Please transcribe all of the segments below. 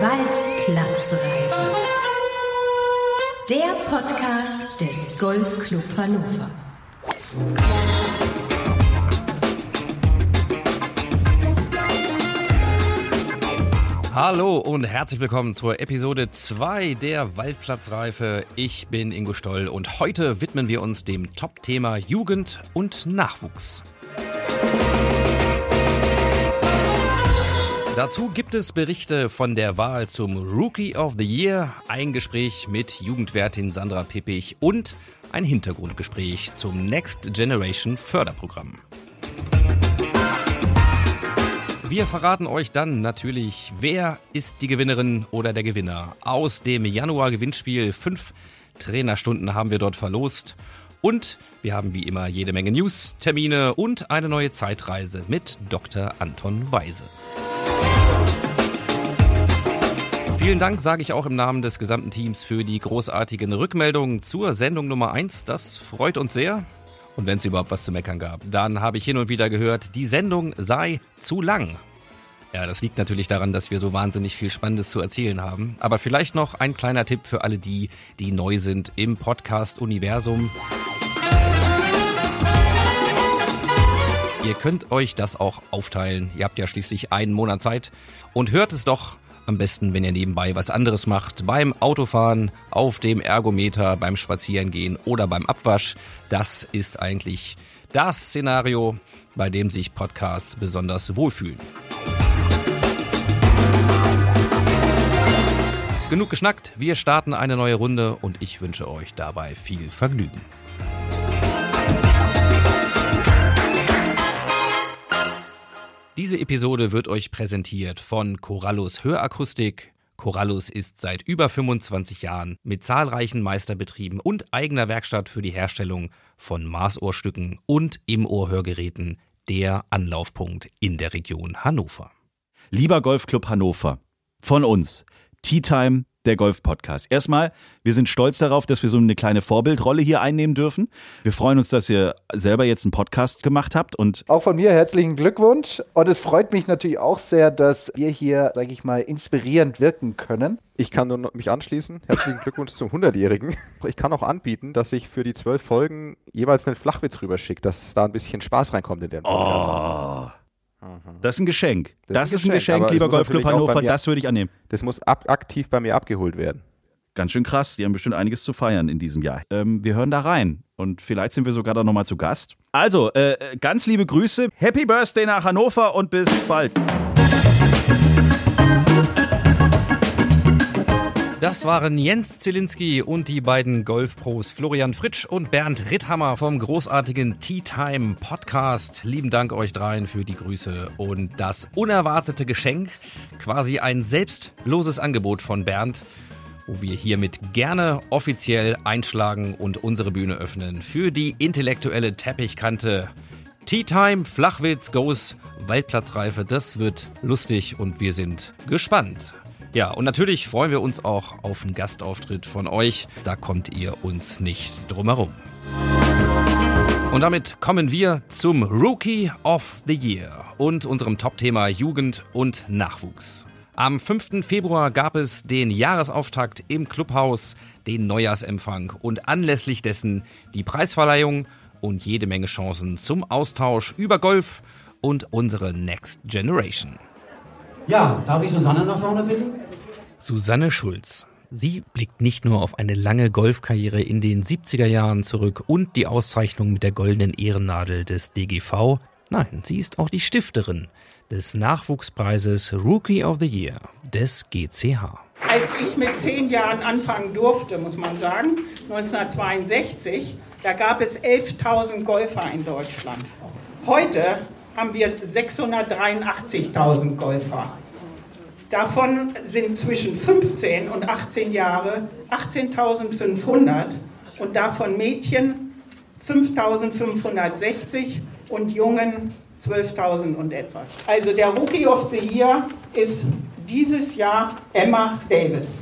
Waldplatzreife. Der Podcast des Golfclub Hannover. Hallo und herzlich willkommen zur Episode 2 der Waldplatzreife. Ich bin Ingo Stoll und heute widmen wir uns dem Top-Thema Jugend und Nachwuchs. Dazu gibt es Berichte von der Wahl zum Rookie of the Year, ein Gespräch mit Jugendwertin Sandra Pippich und ein Hintergrundgespräch zum Next Generation Förderprogramm. Wir verraten euch dann natürlich, wer ist die Gewinnerin oder der Gewinner aus dem Januar-Gewinnspiel. Fünf Trainerstunden haben wir dort verlost. Und wir haben wie immer jede Menge News, Termine und eine neue Zeitreise mit Dr. Anton Weise. Vielen Dank sage ich auch im Namen des gesamten Teams für die großartigen Rückmeldungen zur Sendung Nummer 1. Das freut uns sehr. Und wenn es überhaupt was zu meckern gab, dann habe ich hin und wieder gehört, die Sendung sei zu lang. Ja, das liegt natürlich daran, dass wir so wahnsinnig viel Spannendes zu erzählen haben. Aber vielleicht noch ein kleiner Tipp für alle die, die neu sind im Podcast-Universum. Ihr könnt euch das auch aufteilen. Ihr habt ja schließlich einen Monat Zeit und hört es doch am besten, wenn ihr nebenbei was anderes macht. Beim Autofahren, auf dem Ergometer, beim Spazierengehen oder beim Abwasch. Das ist eigentlich das Szenario, bei dem sich Podcasts besonders wohlfühlen. Genug geschnackt, wir starten eine neue Runde und ich wünsche euch dabei viel Vergnügen. Diese Episode wird euch präsentiert von Corallus Hörakustik. Corallus ist seit über 25 Jahren mit zahlreichen Meisterbetrieben und eigener Werkstatt für die Herstellung von Maßohrstücken und Im-Ohr-Hörgeräten der Anlaufpunkt in der Region Hannover. Lieber Golfclub Hannover, von uns, Tea Time der Golf-Podcast. Erstmal, wir sind stolz darauf, dass wir so eine kleine Vorbildrolle hier einnehmen dürfen. Wir freuen uns, dass ihr selber jetzt einen Podcast gemacht habt und auch von mir herzlichen Glückwunsch und es freut mich natürlich auch sehr, dass wir hier, sage ich mal, inspirierend wirken können. Ich kann nur mich anschließen. Herzlichen Glückwunsch zum 100-Jährigen. Ich kann auch anbieten, dass ich für die zwölf Folgen jeweils einen Flachwitz rüberschicke, dass da ein bisschen Spaß reinkommt in den Podcast. Oh. Das ist ein Geschenk. Das, das ist ein Geschenk, Geschenk lieber Golfclub Hannover. Das würde ich annehmen. Das muss ab, aktiv bei mir abgeholt werden. Ganz schön krass. Die haben bestimmt einiges zu feiern in diesem Jahr. Ähm, wir hören da rein. Und vielleicht sind wir sogar da nochmal zu Gast. Also, äh, ganz liebe Grüße. Happy Birthday nach Hannover und bis bald. Das waren Jens Zielinski und die beiden Golfpros Florian Fritsch und Bernd Ritthammer vom großartigen Tea Time Podcast. Lieben Dank euch dreien für die Grüße und das unerwartete Geschenk, quasi ein selbstloses Angebot von Bernd, wo wir hiermit gerne offiziell einschlagen und unsere Bühne öffnen für die intellektuelle Teppichkante. Tea Time, Flachwitz, Goes, Waldplatzreife, das wird lustig und wir sind gespannt. Ja, und natürlich freuen wir uns auch auf einen Gastauftritt von euch. Da kommt ihr uns nicht drumherum. Und damit kommen wir zum Rookie of the Year und unserem Top-Thema Jugend und Nachwuchs. Am 5. Februar gab es den Jahresauftakt im Clubhaus, den Neujahrsempfang und anlässlich dessen die Preisverleihung und jede Menge Chancen zum Austausch über Golf und unsere Next Generation. Ja, darf ich Susanne nach vorne bitten? Susanne Schulz. Sie blickt nicht nur auf eine lange Golfkarriere in den 70er Jahren zurück und die Auszeichnung mit der goldenen Ehrennadel des DGV. Nein, sie ist auch die Stifterin des Nachwuchspreises Rookie of the Year des GCH. Als ich mit zehn Jahren anfangen durfte, muss man sagen, 1962, da gab es 11.000 Golfer in Deutschland. Heute haben wir 683.000 Golfer. Davon sind zwischen 15 und 18 Jahre 18.500 und davon Mädchen 5.560 und Jungen 12.000 und etwas. Also der Rookie of the Year ist dieses Jahr Emma Davis.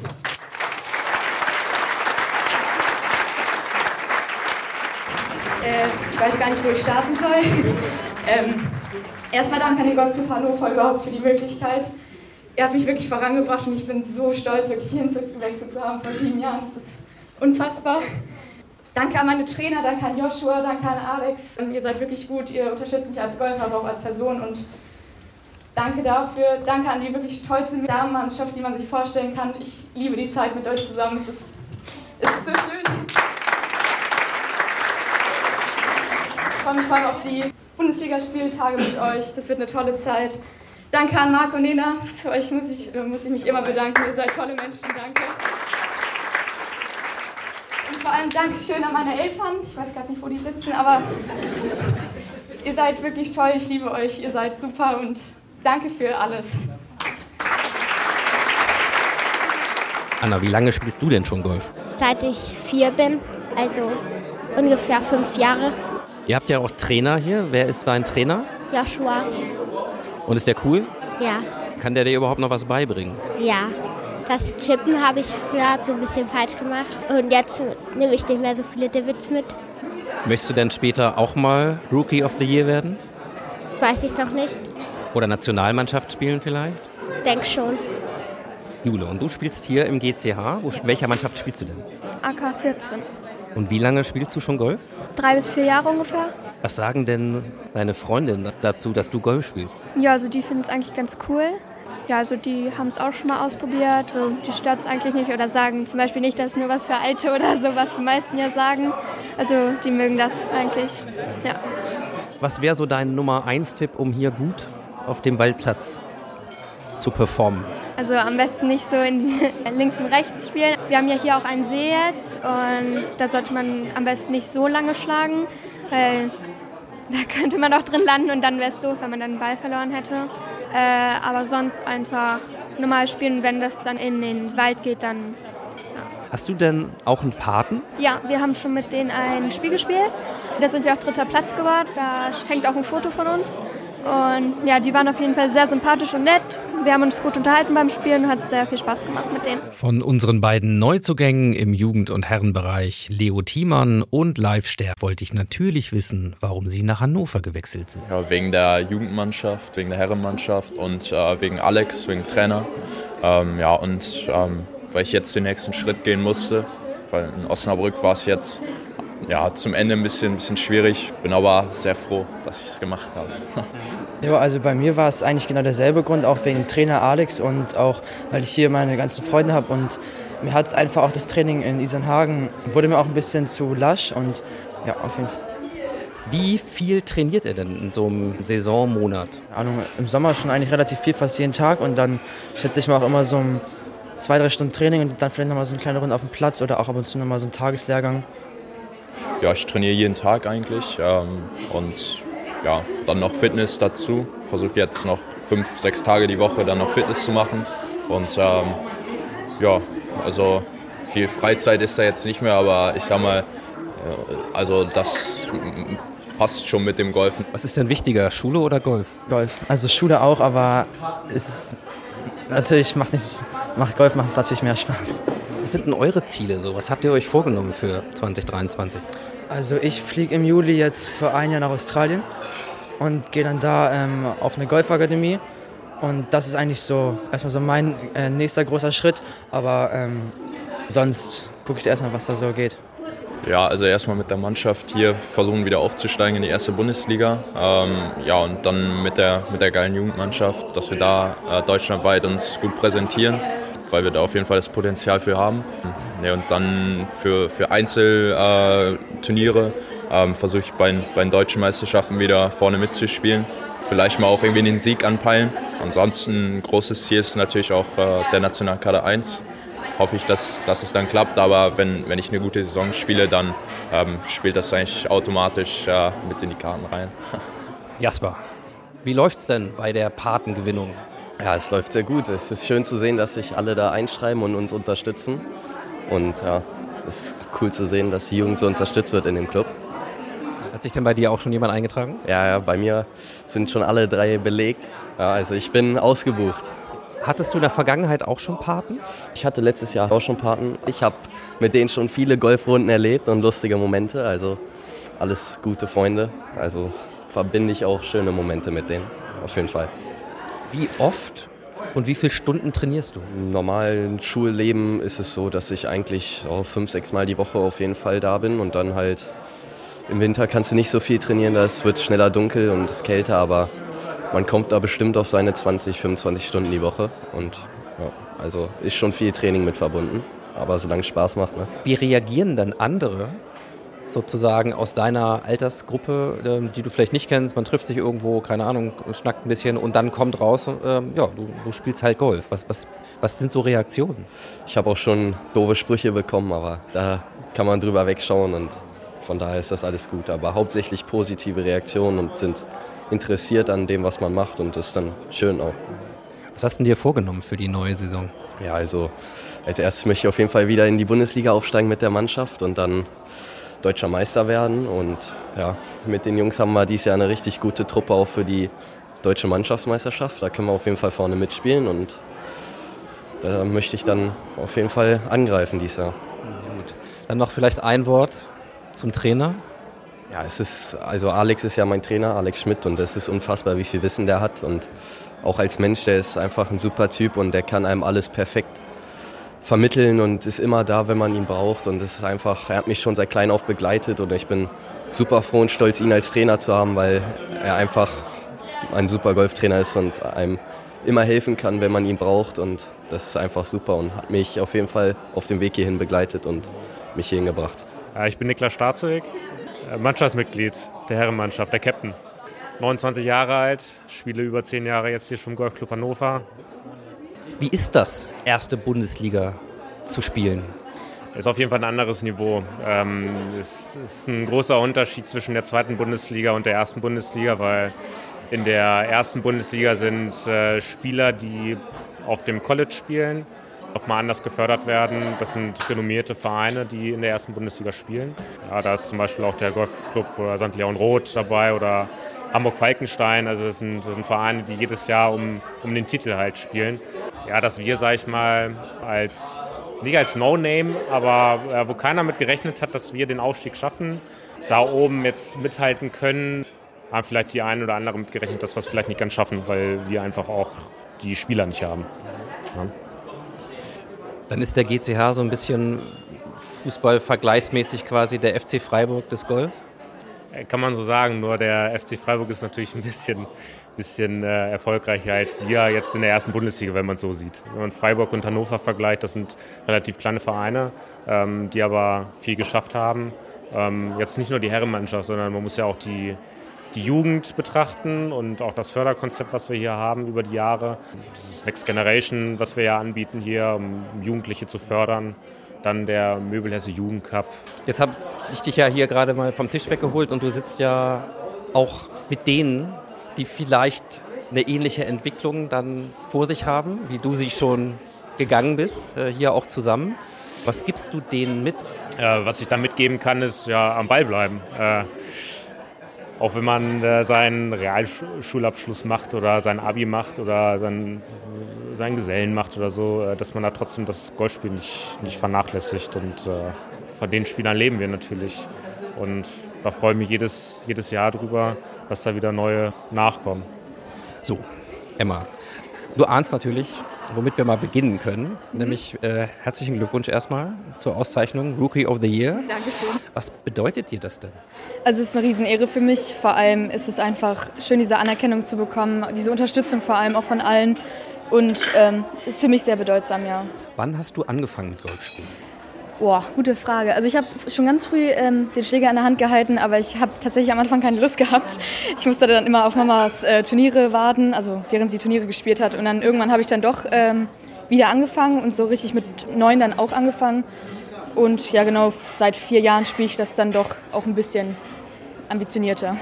Äh, ich weiß gar nicht, wo ich starten soll. ähm, erstmal danke an den Golfclub Hannover überhaupt für die Möglichkeit, Ihr habt mich wirklich vorangebracht und ich bin so stolz, wirklich hinzugewechselt zu haben vor sieben Jahren. Das ist unfassbar. Danke an meine Trainer, danke an Joshua, danke an Alex. Ihr seid wirklich gut, ihr unterstützt mich als Golfer, aber auch als Person und danke dafür. Danke an die wirklich tollste Damenmannschaft, die man sich vorstellen kann. Ich liebe die Zeit mit euch zusammen. Es ist, es ist so schön. Ich freue mich vor allem auf die Bundesligaspieltage mit euch. Das wird eine tolle Zeit. Danke an Marc und Nena. Für euch muss ich, muss ich mich immer bedanken. Ihr seid tolle Menschen. Danke. Und vor allem Dankeschön an meine Eltern. Ich weiß gerade nicht, wo die sitzen, aber ihr seid wirklich toll. Ich liebe euch. Ihr seid super und danke für alles. Anna, wie lange spielst du denn schon Golf? Seit ich vier bin, also ungefähr fünf Jahre. Ihr habt ja auch Trainer hier. Wer ist dein Trainer? Joshua. Und ist der cool? Ja. Kann der dir überhaupt noch was beibringen? Ja. Das Chippen habe ich früher so ein bisschen falsch gemacht. Und jetzt nehme ich nicht mehr so viele Divots mit. Möchtest du denn später auch mal Rookie of the Year werden? Weiß ich noch nicht. Oder Nationalmannschaft spielen vielleicht? Denk schon. Jule, und du spielst hier im GCH. Wo, welcher Mannschaft spielst du denn? AK 14. Und wie lange spielst du schon Golf? Drei bis vier Jahre ungefähr. Was sagen denn deine Freundinnen dazu, dass du Golf spielst? Ja, also die finden es eigentlich ganz cool. Ja, also die haben es auch schon mal ausprobiert. So, die stört es eigentlich nicht oder sagen zum Beispiel nicht, das ist nur was für Alte oder so, was die meisten ja sagen. Also die mögen das eigentlich, ja. Was wäre so dein Nummer 1 Tipp, um hier gut auf dem Waldplatz zu performen? Also am besten nicht so in links und rechts spielen. Wir haben ja hier auch einen See jetzt und da sollte man am besten nicht so lange schlagen, weil da könnte man auch drin landen und dann wäre es doof, wenn man dann den Ball verloren hätte. Äh, aber sonst einfach normal spielen, wenn das dann in den Wald geht, dann. Hast du denn auch einen Paten? Ja, wir haben schon mit denen ein Spiel gespielt. Da sind wir auch dritter Platz geworden. Da hängt auch ein Foto von uns. Und ja, die waren auf jeden Fall sehr sympathisch und nett. Wir haben uns gut unterhalten beim Spielen und hat sehr viel Spaß gemacht mit denen. Von unseren beiden Neuzugängen im Jugend- und Herrenbereich, Leo Thiemann und Live Ster, wollte ich natürlich wissen, warum sie nach Hannover gewechselt sind. Ja, wegen der Jugendmannschaft, wegen der Herrenmannschaft und äh, wegen Alex, wegen Trainer. Ähm, ja, und ähm, weil ich jetzt den nächsten Schritt gehen musste, weil in Osnabrück war es jetzt ja, zum Ende ein bisschen, ein bisschen schwierig. Bin aber sehr froh, dass ich es gemacht habe. ja, also bei mir war es eigentlich genau derselbe Grund, auch wegen dem Trainer Alex und auch, weil ich hier meine ganzen Freunde habe und mir hat es einfach auch das Training in Isernhagen, wurde mir auch ein bisschen zu lasch und ja, auf jeden Fall. Wie viel trainiert er denn in so einem Saisonmonat? Ahnung, Im Sommer schon eigentlich relativ viel, fast jeden Tag und dann schätze ich mal auch immer so um zwei, drei Stunden Training und dann vielleicht nochmal so eine kleine Runde auf dem Platz oder auch ab und zu nochmal so ein Tageslehrgang ja, ich trainiere jeden Tag eigentlich ähm, und ja, dann noch Fitness dazu. Versuche jetzt noch fünf, sechs Tage die Woche dann noch Fitness zu machen und ähm, ja, also viel Freizeit ist da jetzt nicht mehr, aber ich sag mal, also das passt schon mit dem Golfen. Was ist denn wichtiger, Schule oder Golf? Golf. Also Schule auch, aber es ist natürlich macht nichts, macht Golf macht natürlich mehr Spaß. Was sind denn eure Ziele so? Was habt ihr euch vorgenommen für 2023? Also ich fliege im Juli jetzt für ein Jahr nach Australien und gehe dann da ähm, auf eine Golfakademie. Und das ist eigentlich so erstmal so mein äh, nächster großer Schritt. Aber ähm, sonst gucke ich erstmal, was da so geht. Ja, also erstmal mit der Mannschaft hier versuchen wieder aufzusteigen in die erste Bundesliga. Ähm, ja, und dann mit der, mit der geilen Jugendmannschaft, dass wir da äh, deutschlandweit uns gut präsentieren weil wir da auf jeden Fall das Potenzial für haben. Ja, und dann für, für Einzelturniere äh, ähm, versuche ich bei, bei den deutschen Meisterschaften wieder vorne mitzuspielen. Vielleicht mal auch irgendwie den Sieg anpeilen. Ansonsten ein großes Ziel ist natürlich auch äh, der Nationalkader 1. Hoffe ich, dass, dass es dann klappt, aber wenn, wenn ich eine gute Saison spiele, dann ähm, spielt das eigentlich automatisch äh, mit in die Karten rein. Jasper, wie läuft es denn bei der Patengewinnung? Ja, es läuft sehr gut. Es ist schön zu sehen, dass sich alle da einschreiben und uns unterstützen. Und ja, es ist cool zu sehen, dass die Jugend so unterstützt wird in dem Club. Hat sich denn bei dir auch schon jemand eingetragen? Ja, ja bei mir sind schon alle drei belegt. Ja, also ich bin ausgebucht. Hattest du in der Vergangenheit auch schon Paten? Ich hatte letztes Jahr auch schon Paten. Ich habe mit denen schon viele Golfrunden erlebt und lustige Momente. Also alles gute Freunde. Also verbinde ich auch schöne Momente mit denen. Auf jeden Fall. Wie oft Und wie viele Stunden trainierst du? Im normalen Schulleben ist es so, dass ich eigentlich oh, fünf, sechs Mal die Woche auf jeden Fall da bin und dann halt im Winter kannst du nicht so viel trainieren, da wird schneller dunkel und es ist kälter, aber man kommt da bestimmt auf seine 20, 25 Stunden die Woche und ja, also ist schon viel Training mit verbunden, aber solange es Spaß macht. Ne? Wie reagieren dann andere sozusagen aus deiner Altersgruppe, ähm, die du vielleicht nicht kennst? Man trifft sich irgendwo, keine Ahnung, schnackt ein bisschen und dann kommt raus, ähm, ja, du, du spielst halt Golf. Was, was, was sind so Reaktionen? Ich habe auch schon doofe Sprüche bekommen, aber da kann man drüber wegschauen und von daher ist das alles gut. Aber hauptsächlich positive Reaktionen und sind interessiert an dem, was man macht und das ist dann schön auch. Was hast du dir vorgenommen für die neue Saison? Ja, also als erstes möchte ich auf jeden Fall wieder in die Bundesliga aufsteigen mit der Mannschaft und dann deutscher Meister werden. Und ja, mit den Jungs haben wir dieses Jahr eine richtig gute Truppe auch für die deutsche Mannschaftsmeisterschaft. Da können wir auf jeden Fall vorne mitspielen und da möchte ich dann auf jeden Fall angreifen dieses Jahr. Gut. Dann noch vielleicht ein Wort zum Trainer. Ja, es ist, also Alex ist ja mein Trainer, Alex Schmidt, und es ist unfassbar, wie viel Wissen der hat. Und auch als Mensch, der ist einfach ein super Typ und der kann einem alles perfekt vermitteln und ist immer da, wenn man ihn braucht. Und es ist einfach, er hat mich schon seit klein auf begleitet und ich bin super froh und stolz, ihn als Trainer zu haben, weil er einfach ein super Golftrainer ist und einem immer helfen kann, wenn man ihn braucht. Und das ist einfach super und hat mich auf jeden Fall auf dem Weg hierhin begleitet und mich hierhin gebracht. Ich bin Niklas Starzig, Mannschaftsmitglied der Herrenmannschaft, der Captain. 29 Jahre alt, spiele über 10 Jahre jetzt hier schon im Golfclub Hannover. Wie ist das, erste Bundesliga zu spielen? Ist auf jeden Fall ein anderes Niveau. Ähm, es ist ein großer Unterschied zwischen der zweiten Bundesliga und der ersten Bundesliga, weil in der ersten Bundesliga sind äh, Spieler, die auf dem College spielen, nochmal anders gefördert werden. Das sind renommierte Vereine, die in der ersten Bundesliga spielen. Ja, da ist zum Beispiel auch der Golfclub St. Leon Roth dabei oder Hamburg-Falkenstein. Also das sind, das sind, Vereine, die jedes Jahr um, um den Titel halt spielen. Ja, dass wir, sag ich mal, als nicht als No-Name, aber äh, wo keiner mit gerechnet hat, dass wir den Aufstieg schaffen, da oben jetzt mithalten können, haben vielleicht die einen oder anderen mitgerechnet, dass wir es vielleicht nicht ganz schaffen, weil wir einfach auch die Spieler nicht haben. Ja. Dann ist der GCH so ein bisschen Fußball-vergleichsmäßig quasi der FC Freiburg des Golf? Kann man so sagen, nur der FC Freiburg ist natürlich ein bisschen, bisschen äh, erfolgreicher als wir jetzt in der ersten Bundesliga, wenn man es so sieht. Wenn man Freiburg und Hannover vergleicht, das sind relativ kleine Vereine, ähm, die aber viel geschafft haben. Ähm, jetzt nicht nur die Herrenmannschaft, sondern man muss ja auch die, die Jugend betrachten und auch das Förderkonzept, was wir hier haben über die Jahre. Das Next Generation, was wir ja anbieten hier, um Jugendliche zu fördern. Dann der Möbelhesse Jugendcup. Jetzt habe ich dich ja hier gerade mal vom Tisch weggeholt und du sitzt ja auch mit denen, die vielleicht eine ähnliche Entwicklung dann vor sich haben, wie du sie schon gegangen bist, äh, hier auch zusammen. Was gibst du denen mit? Äh, was ich da mitgeben kann, ist ja am Ball bleiben. Äh, auch wenn man äh, seinen Realschulabschluss macht oder sein Abi macht oder sein, seinen Gesellen macht oder so, äh, dass man da trotzdem das Golfspiel nicht, nicht vernachlässigt. Und äh, von den Spielern leben wir natürlich. Und da freue ich mich jedes, jedes Jahr drüber, dass da wieder neue nachkommen. So, Emma, du ahnst natürlich, womit wir mal beginnen können. Mhm. Nämlich äh, herzlichen Glückwunsch erstmal zur Auszeichnung Rookie of the Year. Dankeschön. Was bedeutet dir das denn? Also es ist eine Riesenehre für mich. Vor allem ist es einfach schön, diese Anerkennung zu bekommen, diese Unterstützung vor allem auch von allen. Und ähm, ist für mich sehr bedeutsam, ja. Wann hast du angefangen mit Golfspielen? Boah, gute Frage. Also ich habe schon ganz früh ähm, den Schläger in der Hand gehalten, aber ich habe tatsächlich am Anfang keine Lust gehabt. Ich musste dann immer auf Mamas äh, Turniere warten, also während sie Turniere gespielt hat. Und dann irgendwann habe ich dann doch ähm, wieder angefangen und so richtig mit neun dann auch angefangen. Und ja genau, seit vier Jahren spiele ich das dann doch auch ein bisschen ambitionierter.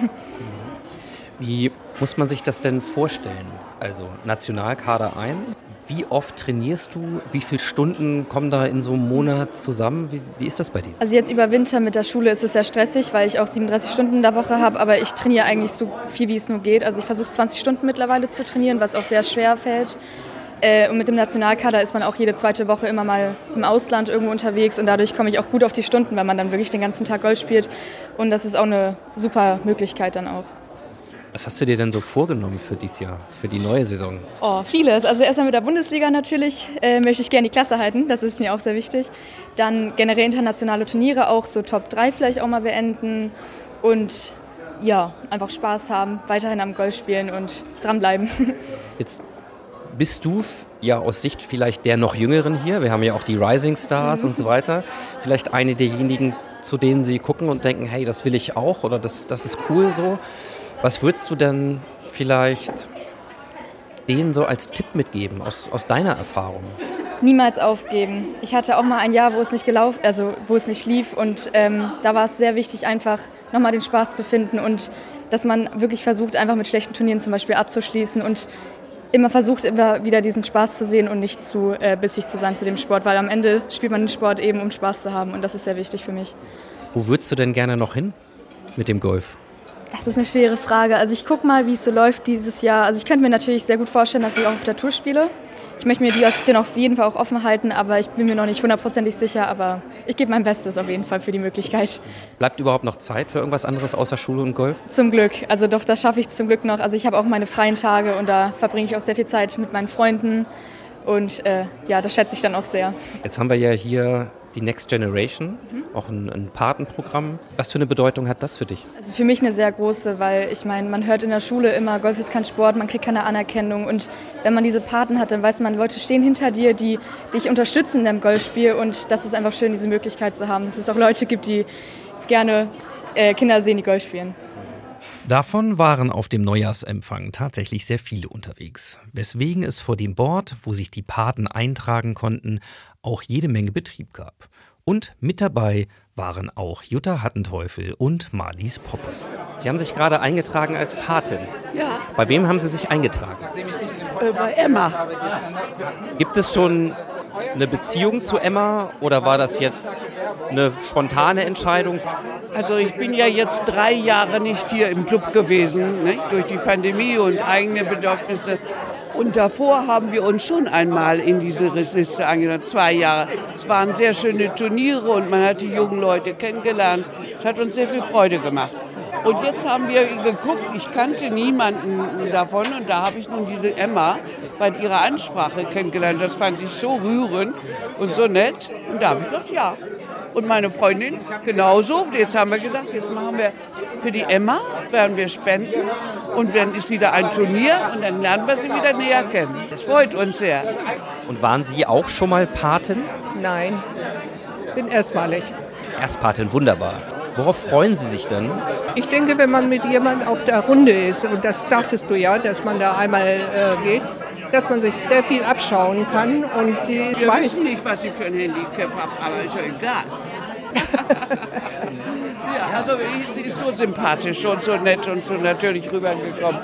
Wie muss man sich das denn vorstellen? Also Nationalkader 1, wie oft trainierst du? Wie viele Stunden kommen da in so einem Monat zusammen? Wie, wie, ist das bei dir? Also jetzt über Winter mit der Schule ist es sehr stressig, weil ich auch 37 Stunden in der Woche habe. Aber ich trainiere eigentlich so viel, wie es nur geht. Also ich versuche 20 Stunden mittlerweile zu trainieren, was auch sehr schwer fällt. Äh, und mit dem Nationalkader ist man auch jede zweite Woche immer mal im Ausland irgendwo unterwegs und dadurch komme ich auch gut auf die Stunden, weil man dann wirklich den ganzen Tag Golf spielt. Und das ist auch eine super Möglichkeit dann auch. Was hast du dir denn so vorgenommen für dieses Jahr, für die neue Saison? Oh, vieles. Also erstmal mit der Bundesliga natürlich äh, möchte ich gerne die Klasse halten, das ist mir auch sehr wichtig. Dann generell internationale Turniere, auch so Top 3 vielleicht auch mal beenden und ja, einfach Spaß haben, weiterhin am Golf spielen und dranbleiben. Jetzt bist du ja aus Sicht vielleicht der noch Jüngeren hier, wir haben ja auch die Rising Stars mhm. und so weiter, vielleicht eine derjenigen, zu denen sie gucken und denken, hey, das will ich auch oder das, das ist cool so. Was würdest du denn vielleicht denen so als Tipp mitgeben aus, aus deiner Erfahrung? Niemals aufgeben. Ich hatte auch mal ein Jahr, wo es nicht gelaufen, also wo es nicht lief und ähm, da war es sehr wichtig, einfach nochmal den Spaß zu finden und dass man wirklich versucht, einfach mit schlechten Turnieren zum Beispiel abzuschließen und immer versucht, immer wieder diesen Spaß zu sehen und nicht zu äh, bissig zu sein zu dem Sport, weil am Ende spielt man den Sport eben, um Spaß zu haben und das ist sehr wichtig für mich. Wo würdest du denn gerne noch hin mit dem Golf? Das ist eine schwere Frage. Also ich gucke mal, wie es so läuft dieses Jahr. Also ich könnte mir natürlich sehr gut vorstellen, dass ich auch auf der Tour spiele. Ich möchte mir die Option auf jeden Fall auch offen halten, aber ich bin mir noch nicht hundertprozentig sicher. Aber ich gebe mein Bestes auf jeden Fall für die Möglichkeit. Bleibt überhaupt noch Zeit für irgendwas anderes außer Schule und Golf? Zum Glück. Also doch, das schaffe ich zum Glück noch. Also ich habe auch meine freien Tage und da verbringe ich auch sehr viel Zeit mit meinen Freunden. Und äh, ja, das schätze ich dann auch sehr. Jetzt haben wir ja hier die Next Generation, mhm. auch ein, ein, Patenprogramm. Was für eine Bedeutung hat das für dich? Also für mich eine sehr große, weil ich meine, man hört in der Schule immer, Golf ist kein Sport, man kriegt keine Anerkennung. Und wenn man diese Paten hat, dann weiß man, Leute stehen hinter dir, die dich unterstützen in deinem Golfspiel. Und das ist einfach schön, diese Möglichkeit zu haben, dass es auch Leute gibt, die gerne äh, Kinder sehen, die Golf spielen. Davon waren auf dem Neujahrsempfang tatsächlich sehr viele unterwegs, weswegen es vor dem Board, wo sich die Paten eintragen konnten, auch jede Menge Betrieb gab. Und mit dabei waren auch Jutta Hattenteufel und Marlies Poppe. Sie haben sich gerade eingetragen als Patin. Ja. Bei wem haben Sie sich eingetragen? Äh, bei Emma. Gibt es schon eine Beziehung zu Emma oder war das jetzt eine spontane Entscheidung? Also ich bin ja jetzt drei Jahre nicht hier im Club gewesen, nicht? durch die Pandemie und eigene Bedürfnisse. Und davor haben wir uns schon einmal in diese Liste angenommen, zwei Jahre. Es waren sehr schöne Turniere und man hat die jungen Leute kennengelernt. Es hat uns sehr viel Freude gemacht. Und jetzt haben wir geguckt, ich kannte niemanden davon und da habe ich nun diese Emma bei ihrer Ansprache kennengelernt. Das fand ich so rührend und so nett. Und da habe ich gedacht, ja, und meine Freundin genauso. Jetzt haben wir gesagt, jetzt machen wir für die Emma, werden wir spenden. Und dann ist wieder ein Turnier und dann lernen wir sie wieder näher kennen. Das freut uns sehr. Und waren Sie auch schon mal Patin? Nein, bin erstmalig. Erstpatin, wunderbar. Worauf freuen Sie sich denn? Ich denke, wenn man mit jemandem auf der Runde ist, und das sagtest du ja, dass man da einmal äh, geht, dass man sich sehr viel abschauen kann. Und die Wir wissen nicht, was sie für ein Handicap hat, aber ist ja egal. ja, also sie ist so sympathisch und so nett und so natürlich rübergekommen.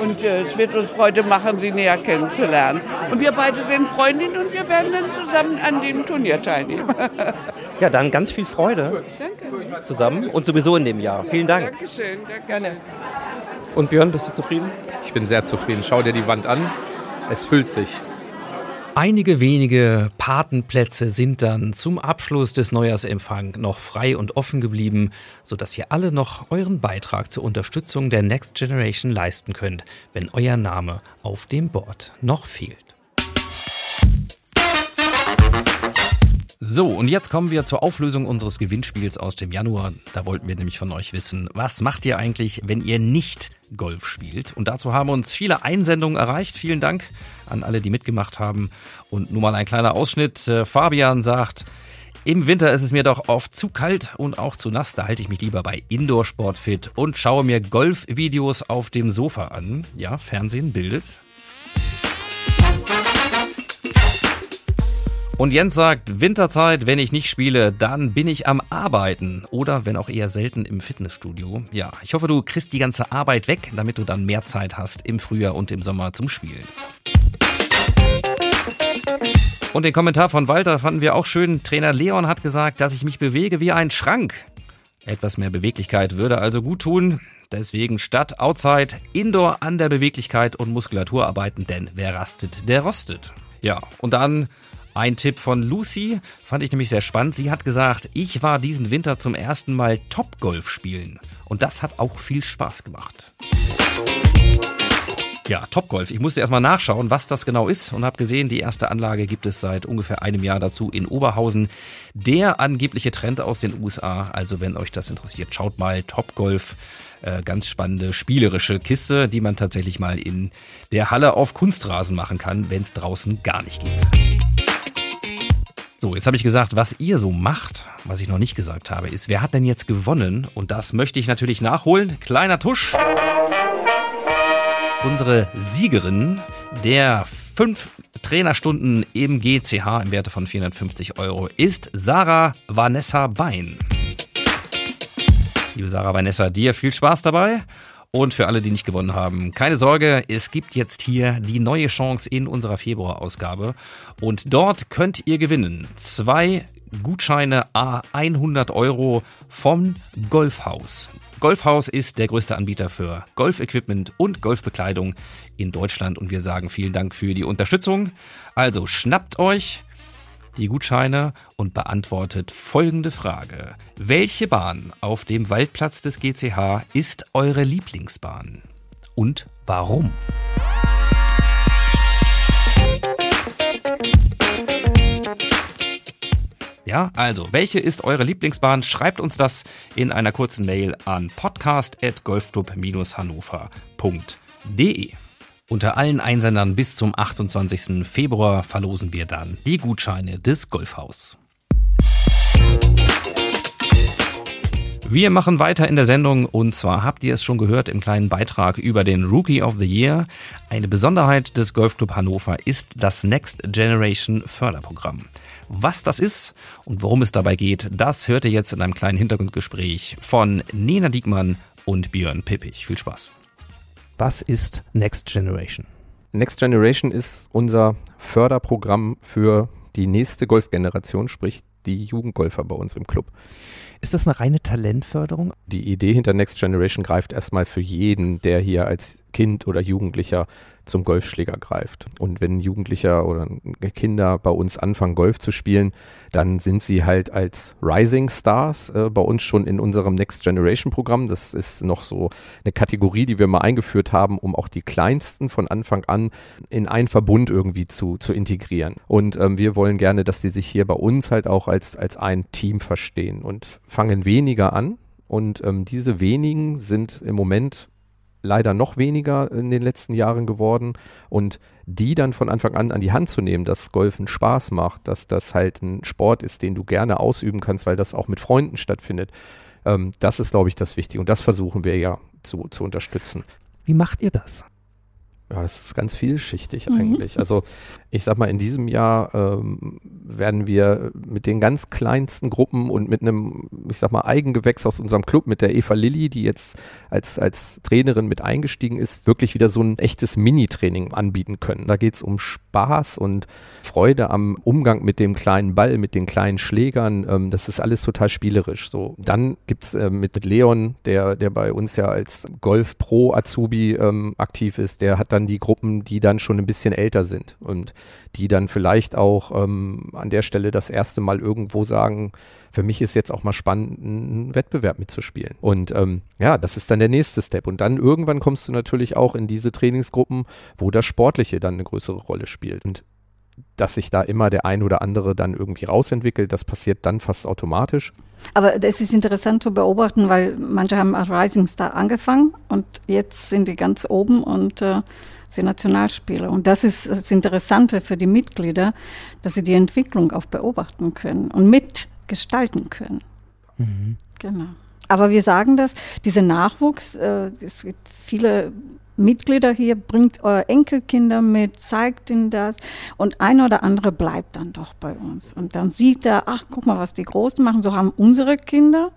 Und äh, es wird uns Freude machen, sie näher kennenzulernen. Und wir beide sind Freundinnen und wir werden dann zusammen an dem Turnier teilnehmen. ja, dann ganz viel Freude danke. zusammen und sowieso in dem Jahr. Vielen Dank. Dankeschön, danke. gerne. Und Björn, bist du zufrieden? Ich bin sehr zufrieden. Schau dir die Wand an. Es füllt sich. Einige wenige Patenplätze sind dann zum Abschluss des Neujahrsempfang noch frei und offen geblieben, sodass ihr alle noch euren Beitrag zur Unterstützung der Next Generation leisten könnt, wenn euer Name auf dem Board noch fehlt. So, und jetzt kommen wir zur Auflösung unseres Gewinnspiels aus dem Januar. Da wollten wir nämlich von euch wissen, was macht ihr eigentlich, wenn ihr nicht Golf spielt? Und dazu haben uns viele Einsendungen erreicht. Vielen Dank an alle, die mitgemacht haben. Und nur mal ein kleiner Ausschnitt. Äh, Fabian sagt, im Winter ist es mir doch oft zu kalt und auch zu nass. Da halte ich mich lieber bei Indoor-Sport fit und schaue mir Golfvideos auf dem Sofa an. Ja, Fernsehen bildet. Und Jens sagt, Winterzeit, wenn ich nicht spiele, dann bin ich am Arbeiten oder wenn auch eher selten im Fitnessstudio. Ja, ich hoffe, du kriegst die ganze Arbeit weg, damit du dann mehr Zeit hast im Frühjahr und im Sommer zum Spielen. Und den Kommentar von Walter fanden wir auch schön. Trainer Leon hat gesagt, dass ich mich bewege wie ein Schrank. Etwas mehr Beweglichkeit würde also gut tun. Deswegen statt Outside Indoor an der Beweglichkeit und Muskulatur arbeiten, denn wer rastet, der rostet. Ja, und dann ein Tipp von Lucy fand ich nämlich sehr spannend. Sie hat gesagt, ich war diesen Winter zum ersten Mal Topgolf spielen. Und das hat auch viel Spaß gemacht. Ja, Topgolf. Ich musste erstmal nachschauen, was das genau ist und habe gesehen, die erste Anlage gibt es seit ungefähr einem Jahr dazu in Oberhausen. Der angebliche Trend aus den USA. Also wenn euch das interessiert, schaut mal Topgolf. Äh, ganz spannende spielerische Kiste, die man tatsächlich mal in der Halle auf Kunstrasen machen kann, wenn es draußen gar nicht geht. So, jetzt habe ich gesagt, was ihr so macht. Was ich noch nicht gesagt habe, ist, wer hat denn jetzt gewonnen? Und das möchte ich natürlich nachholen. Kleiner Tusch unsere Siegerin der fünf Trainerstunden im GCH im Werte von 450 Euro ist Sarah Vanessa Bein. Liebe Sarah Vanessa, dir viel Spaß dabei. Und für alle, die nicht gewonnen haben, keine Sorge, es gibt jetzt hier die neue Chance in unserer Februarausgabe. Und dort könnt ihr gewinnen zwei Gutscheine A 100 Euro vom Golfhaus. Golfhaus ist der größte Anbieter für Golfequipment und Golfbekleidung in Deutschland und wir sagen vielen Dank für die Unterstützung. Also schnappt euch die Gutscheine und beantwortet folgende Frage. Welche Bahn auf dem Waldplatz des GCH ist eure Lieblingsbahn? Und warum? Ja, also, welche ist eure Lieblingsbahn? Schreibt uns das in einer kurzen Mail an podcast.golfclub-hannover.de. Unter allen Einsendern bis zum 28. Februar verlosen wir dann die Gutscheine des Golfhaus. Wir machen weiter in der Sendung und zwar habt ihr es schon gehört im kleinen Beitrag über den Rookie of the Year. Eine Besonderheit des Golfclub Hannover ist das Next Generation Förderprogramm. Was das ist und worum es dabei geht, das hört ihr jetzt in einem kleinen Hintergrundgespräch von Nena Diekmann und Björn Pippich. Viel Spaß. Was ist Next Generation? Next Generation ist unser Förderprogramm für die nächste Golfgeneration, sprich die Jugendgolfer bei uns im Club. Ist das eine reine Talentförderung? Die Idee hinter Next Generation greift erstmal für jeden, der hier als Kind oder Jugendlicher zum Golfschläger greift. Und wenn Jugendlicher oder Kinder bei uns anfangen, Golf zu spielen, dann sind sie halt als Rising Stars äh, bei uns schon in unserem Next Generation Programm. Das ist noch so eine Kategorie, die wir mal eingeführt haben, um auch die Kleinsten von Anfang an in einen Verbund irgendwie zu, zu integrieren. Und ähm, wir wollen gerne, dass sie sich hier bei uns halt auch als, als ein Team verstehen und fangen weniger an. Und ähm, diese wenigen sind im Moment leider noch weniger in den letzten Jahren geworden. Und die dann von Anfang an an die Hand zu nehmen, dass Golfen Spaß macht, dass das halt ein Sport ist, den du gerne ausüben kannst, weil das auch mit Freunden stattfindet, ähm, das ist, glaube ich, das Wichtige. Und das versuchen wir ja zu, zu unterstützen. Wie macht ihr das? Ja, das ist ganz vielschichtig mhm. eigentlich. Also ich sag mal, in diesem Jahr ähm, werden wir mit den ganz kleinsten Gruppen und mit einem, ich sag mal, Eigengewächs aus unserem Club, mit der Eva Lilly, die jetzt als, als Trainerin mit eingestiegen ist, wirklich wieder so ein echtes Mini-Training anbieten können. Da geht es um Spaß und Freude am Umgang mit dem kleinen Ball, mit den kleinen Schlägern. Ähm, das ist alles total spielerisch. So, dann gibt's äh, mit Leon, der, der bei uns ja als Golf Pro Azubi ähm, aktiv ist, der hat dann die Gruppen, die dann schon ein bisschen älter sind und die dann vielleicht auch ähm, an der Stelle das erste Mal irgendwo sagen, für mich ist jetzt auch mal spannend, einen Wettbewerb mitzuspielen. Und ähm, ja, das ist dann der nächste Step. Und dann irgendwann kommst du natürlich auch in diese Trainingsgruppen, wo das Sportliche dann eine größere Rolle spielt. Und dass sich da immer der ein oder andere dann irgendwie rausentwickelt, das passiert dann fast automatisch. Aber es ist interessant zu beobachten, weil manche haben als Rising Star angefangen und jetzt sind die ganz oben und äh, sind Nationalspieler. Und das ist das Interessante für die Mitglieder, dass sie die Entwicklung auch beobachten können und mitgestalten können. Mhm. Genau. Aber wir sagen das, dieser Nachwuchs, äh, es gibt viele Mitglieder hier, bringt eure Enkelkinder mit, zeigt ihnen das und ein oder andere bleibt dann doch bei uns. Und dann sieht er, ach, guck mal, was die Großen machen. So haben unsere Kinder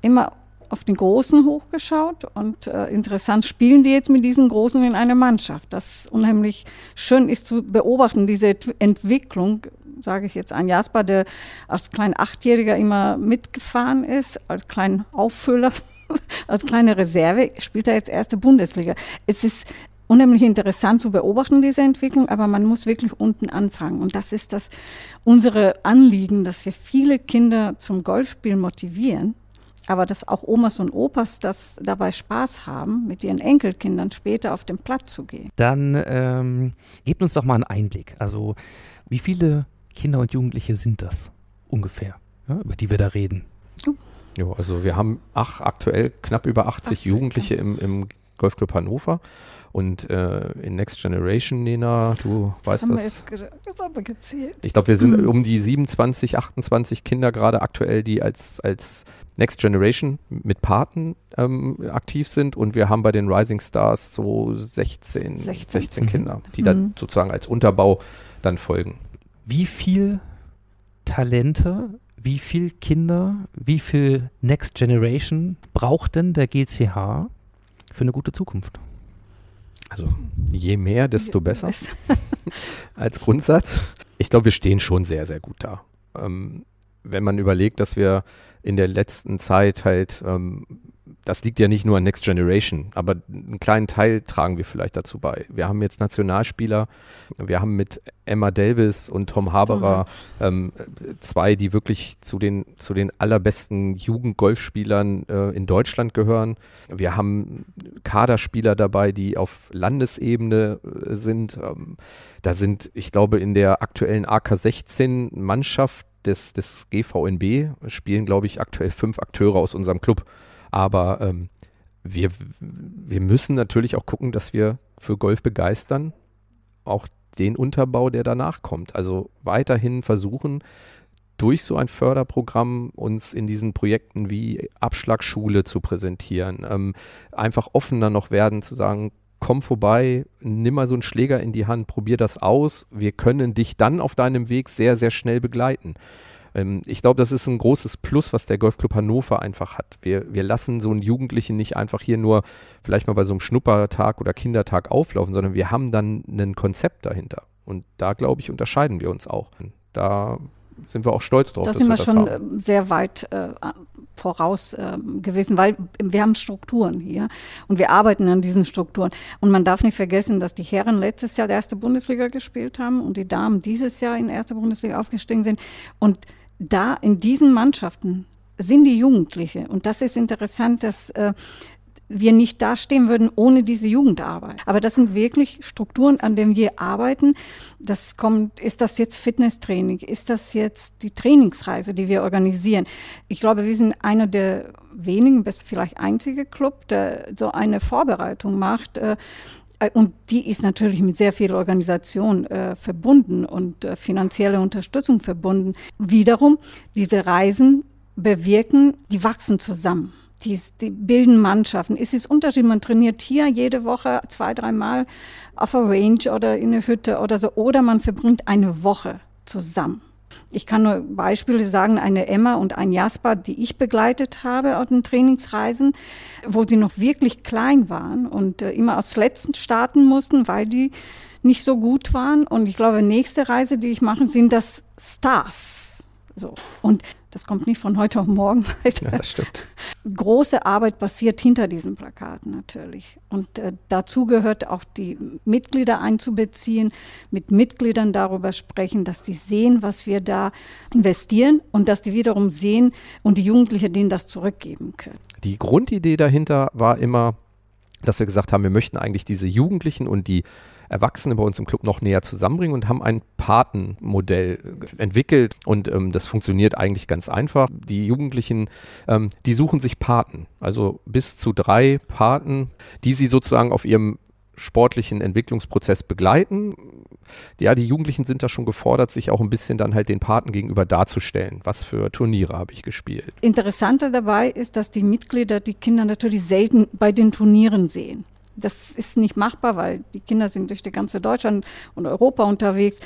immer auf den Großen hochgeschaut und äh, interessant spielen die jetzt mit diesen Großen in einer Mannschaft. Das unheimlich schön ist zu beobachten, diese Entwicklung, sage ich jetzt an Jasper, der als klein Achtjähriger immer mitgefahren ist, als kleinen Auffüller, als kleine Reserve, spielt er jetzt erste Bundesliga. Es ist unheimlich interessant zu beobachten, diese Entwicklung, aber man muss wirklich unten anfangen. Und das ist das unsere Anliegen, dass wir viele Kinder zum Golfspiel motivieren aber dass auch Omas und Opas das dabei Spaß haben, mit ihren Enkelkindern später auf den Platz zu gehen. Dann ähm, gebt uns doch mal einen Einblick. Also, wie viele Kinder und Jugendliche sind das ungefähr, ja, über die wir da reden? Ja, also wir haben ach, aktuell knapp über 80, 80, Jugendliche im, im Golfclub Hannover. Und äh, in Next Generation, Nena, du weißt haben wir das. jetzt ge- das haben wir gezählt. Ich glaube, wir sind um die 27, 28 Kinder gerade aktuell, die als, als Next Generation mit Paten ähm, aktiv sind. Und wir haben bei den Rising Stars so 16, 16. 16, Mhm. Kinder, die dann Mhm. sozusagen als Unterbau dann folgen. Wie viel Talente, wie viel Kinder, wie viel Next Generation braucht denn der GCH für eine gute Zukunft? Also je mehr, desto besser als Grundsatz. Ich glaube, wir stehen schon sehr, sehr gut da. Ähm, wenn man überlegt, dass wir in der letzten Zeit halt, ähm, das liegt ja nicht nur an Next Generation, aber einen kleinen Teil tragen wir vielleicht dazu bei. Wir haben jetzt Nationalspieler, wir haben mit Emma Davis und Tom Haberer ähm, zwei, die wirklich zu den, zu den allerbesten Jugendgolfspielern äh, in Deutschland gehören. Wir haben Kaderspieler dabei, die auf Landesebene äh, sind. Ähm, da sind, ich glaube, in der aktuellen AK16 Mannschaft des, des GVNB spielen, glaube ich, aktuell fünf Akteure aus unserem Club. Aber ähm, wir, wir müssen natürlich auch gucken, dass wir für Golf begeistern, auch den Unterbau, der danach kommt. Also weiterhin versuchen, durch so ein Förderprogramm uns in diesen Projekten wie Abschlagschule zu präsentieren, ähm, einfach offener noch werden, zu sagen, komm vorbei, nimm mal so einen Schläger in die Hand, probier das aus, wir können dich dann auf deinem Weg sehr, sehr schnell begleiten. Ähm, ich glaube, das ist ein großes Plus, was der Golfclub Hannover einfach hat. Wir, wir lassen so einen Jugendlichen nicht einfach hier nur vielleicht mal bei so einem Schnuppertag oder Kindertag auflaufen, sondern wir haben dann ein Konzept dahinter. Und da, glaube ich, unterscheiden wir uns auch. Da sind wir auch stolz drauf. Da sind wir das schon haben. ähm, sehr weit äh, voraus ähm, gewesen, weil wir haben Strukturen hier und wir arbeiten an diesen Strukturen. Und man darf nicht vergessen, dass die Herren letztes Jahr die erste Bundesliga gespielt haben und die Damen dieses Jahr in die erste Bundesliga aufgestiegen sind. Und da in diesen Mannschaften sind die Jugendliche. Und das ist interessant, dass äh, wir nicht dastehen würden ohne diese Jugendarbeit. Aber das sind wirklich Strukturen, an denen wir arbeiten. Das kommt, ist das jetzt Fitnesstraining? Ist das jetzt die Trainingsreise, die wir organisieren? Ich glaube, wir sind einer der wenigen, bis vielleicht einzige Club, der so eine Vorbereitung macht. Äh, und die ist natürlich mit sehr viel Organisation äh, verbunden und äh, finanzielle Unterstützung verbunden. Wiederum, diese Reisen bewirken, die wachsen zusammen. Die, die bilden Mannschaften. Es ist Unterschied. Man trainiert hier jede Woche zwei, dreimal auf der Range oder in der Hütte oder so. Oder man verbringt eine Woche zusammen. Ich kann nur Beispiele sagen, eine Emma und ein Jasper, die ich begleitet habe auf den Trainingsreisen, wo sie noch wirklich klein waren und äh, immer als Letzten starten mussten, weil die nicht so gut waren. Und ich glaube, nächste Reise, die ich mache, sind das Stars. So. Und das kommt nicht von heute auf morgen. Ja, das stimmt. Große Arbeit passiert hinter diesen Plakaten natürlich. Und äh, dazu gehört auch die Mitglieder einzubeziehen, mit Mitgliedern darüber sprechen, dass die sehen, was wir da investieren und dass die wiederum sehen und die Jugendlichen denen das zurückgeben können. Die Grundidee dahinter war immer, dass wir gesagt haben, wir möchten eigentlich diese Jugendlichen und die Erwachsene bei uns im Club noch näher zusammenbringen und haben ein Patenmodell entwickelt und ähm, das funktioniert eigentlich ganz einfach. Die Jugendlichen, ähm, die suchen sich Paten, also bis zu drei Paten, die sie sozusagen auf ihrem sportlichen Entwicklungsprozess begleiten. Ja, die Jugendlichen sind da schon gefordert, sich auch ein bisschen dann halt den Paten gegenüber darzustellen. Was für Turniere habe ich gespielt? Interessanter dabei ist, dass die Mitglieder die Kinder natürlich selten bei den Turnieren sehen. Das ist nicht machbar, weil die Kinder sind durch die ganze Deutschland und Europa unterwegs.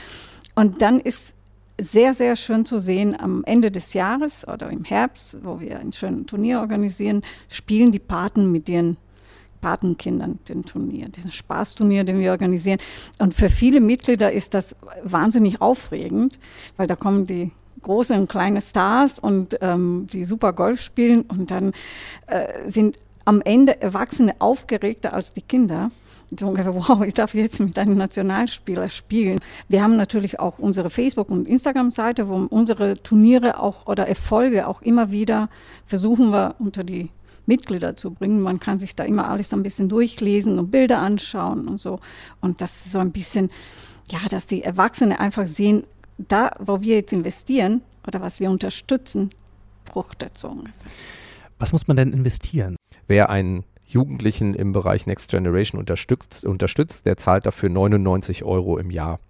Und dann ist sehr, sehr schön zu sehen, am Ende des Jahres oder im Herbst, wo wir ein schönes Turnier organisieren, spielen die Paten mit ihren Patenkindern den Turnier, diesen Spaßturnier, den wir organisieren. Und für viele Mitglieder ist das wahnsinnig aufregend, weil da kommen die große und kleine Stars und ähm, die super Golf spielen und dann äh, sind am Ende Erwachsene aufgeregter als die Kinder. So ungefähr, wow, ich darf jetzt mit einem Nationalspieler spielen. Wir haben natürlich auch unsere Facebook- und Instagram-Seite, wo unsere Turniere auch oder Erfolge auch immer wieder versuchen wir unter die Mitglieder zu bringen. Man kann sich da immer alles ein bisschen durchlesen und Bilder anschauen und so. Und das ist so ein bisschen, ja, dass die Erwachsenen einfach sehen, da, wo wir jetzt investieren oder was wir unterstützen, fruchtet so ungefähr. Was muss man denn investieren? Wer einen Jugendlichen im Bereich Next Generation unterstützt, unterstützt der zahlt dafür 99 Euro im Jahr.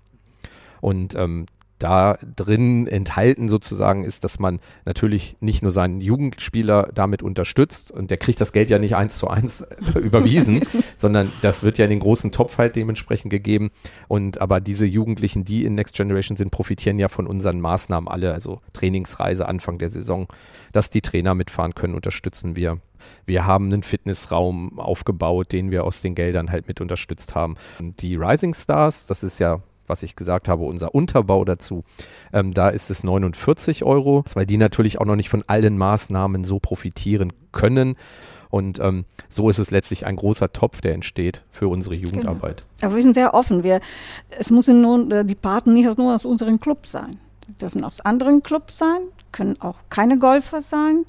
Und ähm, da drin enthalten sozusagen ist, dass man natürlich nicht nur seinen Jugendspieler damit unterstützt und der kriegt das Geld ja nicht eins zu eins äh, überwiesen, sondern das wird ja in den großen Topf halt dementsprechend gegeben. Und aber diese Jugendlichen, die in Next Generation sind, profitieren ja von unseren Maßnahmen alle, also Trainingsreise Anfang der Saison, dass die Trainer mitfahren können, unterstützen wir. Wir haben einen Fitnessraum aufgebaut, den wir aus den Geldern halt mit unterstützt haben. Und die Rising Stars, das ist ja was ich gesagt habe, unser Unterbau dazu, ähm, da ist es 49 Euro, weil die natürlich auch noch nicht von allen Maßnahmen so profitieren können. Und ähm, so ist es letztlich ein großer Topf, der entsteht für unsere genau. Jugendarbeit. Genau. Aber wir sind sehr offen. Wir, es müssen nun äh, die Paten nicht nur aus unseren Clubs sein. Die dürfen aus anderen Clubs sein, können auch keine Golfer sein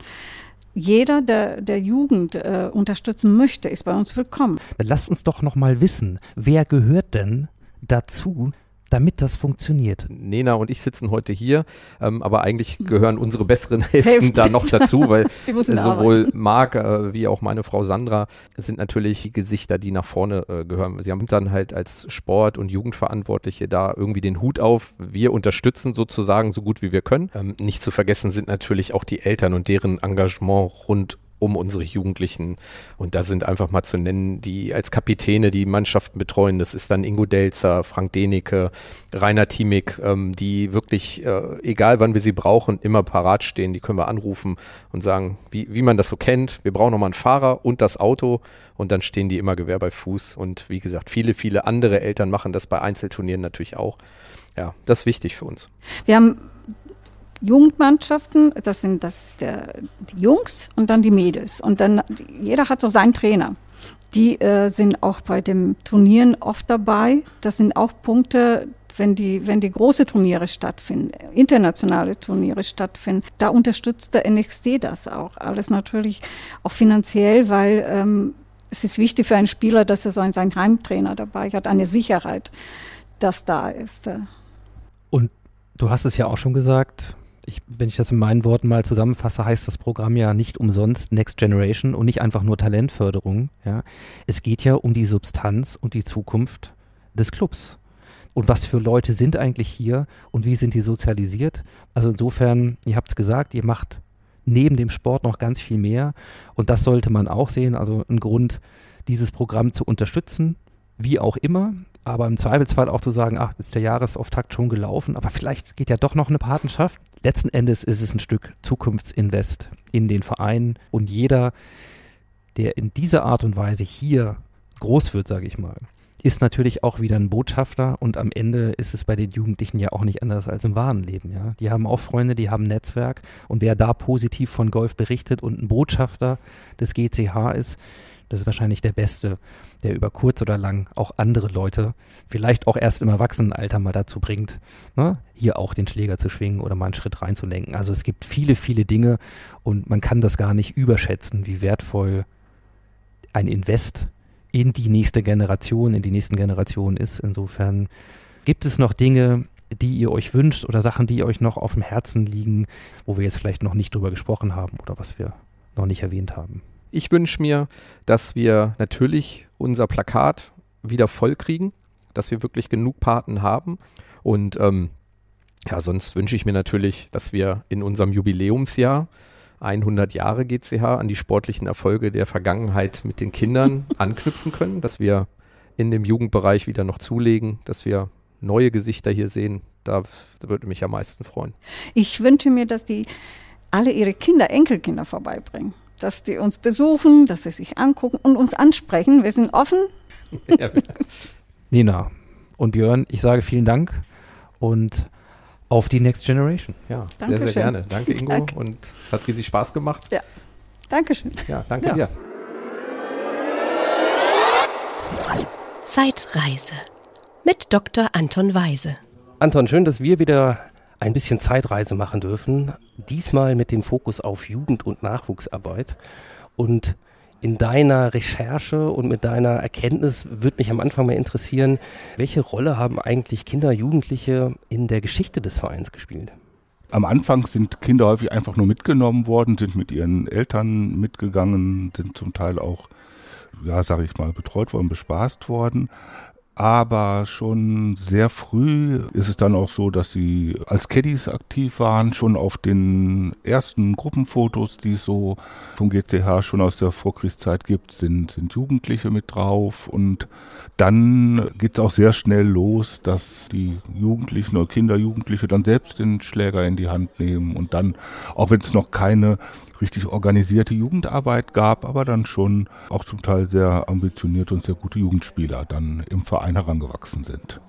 jeder, der der Jugend äh, unterstützen möchte, ist bei uns willkommen. Dann lasst uns doch noch mal wissen, wer gehört denn dazu, damit das funktioniert. Nena und ich sitzen heute hier, ähm, aber eigentlich gehören unsere besseren Hälften da noch dazu, weil sowohl arbeiten. Marc äh, wie auch meine Frau Sandra sind natürlich Gesichter, die nach vorne äh, gehören. Sie haben dann halt als Sport- und Jugendverantwortliche da irgendwie den Hut auf. Wir unterstützen sozusagen so gut wie wir können. Ähm, nicht zu vergessen sind natürlich auch die Eltern und deren Engagement rund um unsere Jugendlichen. Und da sind einfach mal zu nennen, die als Kapitäne die Mannschaften betreuen. Das ist dann Ingo Delzer, Frank Denecke, Rainer Thiemig, ähm, die wirklich, äh, egal wann wir sie brauchen, immer parat stehen. Die können wir anrufen und sagen, wie, wie man das so kennt. Wir brauchen nochmal einen Fahrer und das Auto. Und dann stehen die immer Gewehr bei Fuß. Und wie gesagt, viele, viele andere Eltern machen das bei Einzelturnieren natürlich auch. Ja, das ist wichtig für uns. Wir haben Jugendmannschaften, das sind das ist der, die Jungs und dann die Mädels. Und dann jeder hat so seinen Trainer. Die äh, sind auch bei den Turnieren oft dabei. Das sind auch Punkte, wenn die, wenn die große Turniere stattfinden, internationale Turniere stattfinden, da unterstützt der NXT das auch. Alles natürlich auch finanziell, weil ähm, es ist wichtig für einen Spieler, dass er so einen, seinen Heimtrainer dabei hat, eine Sicherheit, dass da ist. Und du hast es ja auch schon gesagt, ich, wenn ich das in meinen Worten mal zusammenfasse, heißt das Programm ja nicht umsonst Next Generation und nicht einfach nur Talentförderung. Ja. Es geht ja um die Substanz und die Zukunft des Clubs. Und was für Leute sind eigentlich hier und wie sind die sozialisiert? Also insofern, ihr habt es gesagt, ihr macht neben dem Sport noch ganz viel mehr. Und das sollte man auch sehen. Also ein Grund, dieses Programm zu unterstützen, wie auch immer aber im Zweifelsfall auch zu sagen, ach, ist der Jahresauftakt schon gelaufen, aber vielleicht geht ja doch noch eine Patenschaft. Letzten Endes ist es ein Stück Zukunftsinvest in den Verein und jeder, der in dieser Art und Weise hier groß wird, sage ich mal, ist natürlich auch wieder ein Botschafter und am Ende ist es bei den Jugendlichen ja auch nicht anders als im wahren Leben. Ja? Die haben auch Freunde, die haben ein Netzwerk und wer da positiv von Golf berichtet und ein Botschafter des GCH ist, das ist wahrscheinlich der Beste, der über kurz oder lang auch andere Leute, vielleicht auch erst im Erwachsenenalter mal dazu bringt, ne, hier auch den Schläger zu schwingen oder mal einen Schritt reinzulenken. Also es gibt viele, viele Dinge und man kann das gar nicht überschätzen, wie wertvoll ein Invest in die nächste Generation, in die nächsten Generationen ist. Insofern gibt es noch Dinge, die ihr euch wünscht oder Sachen, die euch noch auf dem Herzen liegen, wo wir jetzt vielleicht noch nicht drüber gesprochen haben oder was wir noch nicht erwähnt haben. Ich wünsche mir, dass wir natürlich unser Plakat wieder voll kriegen, dass wir wirklich genug Paten haben. Und ähm, ja, sonst wünsche ich mir natürlich, dass wir in unserem Jubiläumsjahr 100 Jahre GCH an die sportlichen Erfolge der Vergangenheit mit den Kindern anknüpfen können, dass wir in dem Jugendbereich wieder noch zulegen, dass wir neue Gesichter hier sehen. Da würde mich am meisten freuen. Ich wünsche mir, dass die alle ihre Kinder, Enkelkinder vorbeibringen dass die uns besuchen, dass sie sich angucken und uns ansprechen. Wir sind offen. Nina und Björn, ich sage vielen Dank und auf die Next Generation. Ja, Dankeschön. sehr, sehr gerne. Danke, Ingo. Danke. Und es hat riesig Spaß gemacht. Ja. Dankeschön. Ja, danke ja. dir. Reise mit Dr. Anton Weise. Anton, schön, dass wir wieder ein bisschen Zeitreise machen dürfen. Diesmal mit dem Fokus auf Jugend- und Nachwuchsarbeit. Und in deiner Recherche und mit deiner Erkenntnis würde mich am Anfang mal interessieren, welche Rolle haben eigentlich Kinder, Jugendliche in der Geschichte des Vereins gespielt? Am Anfang sind Kinder häufig einfach nur mitgenommen worden, sind mit ihren Eltern mitgegangen, sind zum Teil auch, ja, sage ich mal, betreut worden, bespaßt worden. Aber schon sehr früh ist es dann auch so, dass sie als Caddies aktiv waren, schon auf den ersten Gruppenfotos, die es so vom GCH schon aus der Vorkriegszeit gibt, sind, sind Jugendliche mit drauf. Und dann geht es auch sehr schnell los, dass die Jugendlichen oder Kinder, Jugendliche dann selbst den Schläger in die Hand nehmen und dann, auch wenn es noch keine richtig organisierte Jugendarbeit gab, aber dann schon auch zum Teil sehr ambitionierte und sehr gute Jugendspieler dann im Verein herangewachsen sind.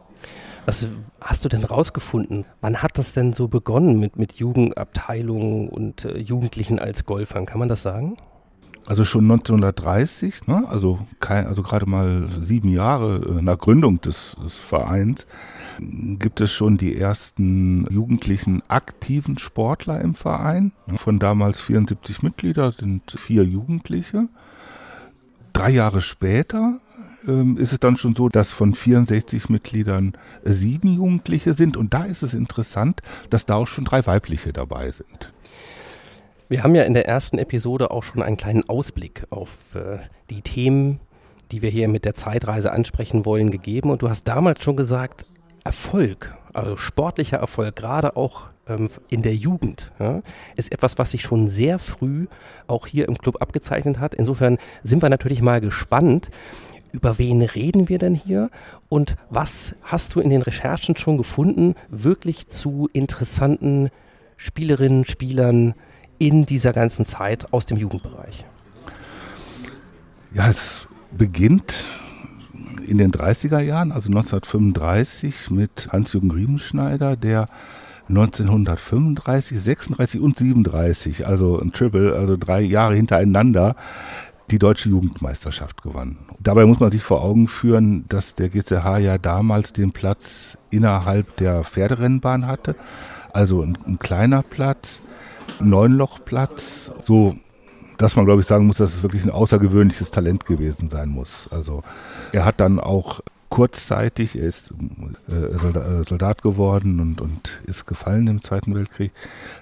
Was hast du denn rausgefunden? Wann hat das denn so begonnen mit, mit Jugendabteilungen und äh, Jugendlichen als Golfern? Kann man das sagen? Also schon 1930, ne? also, kein, also gerade mal sieben Jahre nach Gründung des, des Vereins, gibt es schon die ersten jugendlichen aktiven Sportler im Verein. Von damals 74 Mitglieder sind vier Jugendliche. Drei Jahre später ähm, ist es dann schon so, dass von 64 Mitgliedern sieben Jugendliche sind. Und da ist es interessant, dass da auch schon drei weibliche dabei sind. Wir haben ja in der ersten Episode auch schon einen kleinen Ausblick auf äh, die Themen, die wir hier mit der Zeitreise ansprechen wollen, gegeben. Und du hast damals schon gesagt, Erfolg, also sportlicher Erfolg, gerade auch ähm, in der Jugend, ja, ist etwas, was sich schon sehr früh auch hier im Club abgezeichnet hat. Insofern sind wir natürlich mal gespannt, über wen reden wir denn hier und was hast du in den Recherchen schon gefunden, wirklich zu interessanten Spielerinnen, Spielern in dieser ganzen Zeit aus dem Jugendbereich? Ja, es beginnt in den 30er Jahren, also 1935, mit Hans-Jürgen Riemenschneider, der 1935, 36 und 37, also ein Triple, also drei Jahre hintereinander, die deutsche Jugendmeisterschaft gewann. Dabei muss man sich vor Augen führen, dass der GCH ja damals den Platz innerhalb der Pferderennbahn hatte, also ein, ein kleiner Platz, Neunlochplatz, so dass man, glaube ich, sagen muss, dass es wirklich ein außergewöhnliches Talent gewesen sein muss. Also er hat dann auch kurzzeitig, er ist äh, äh, Soldat geworden und, und ist gefallen im Zweiten Weltkrieg,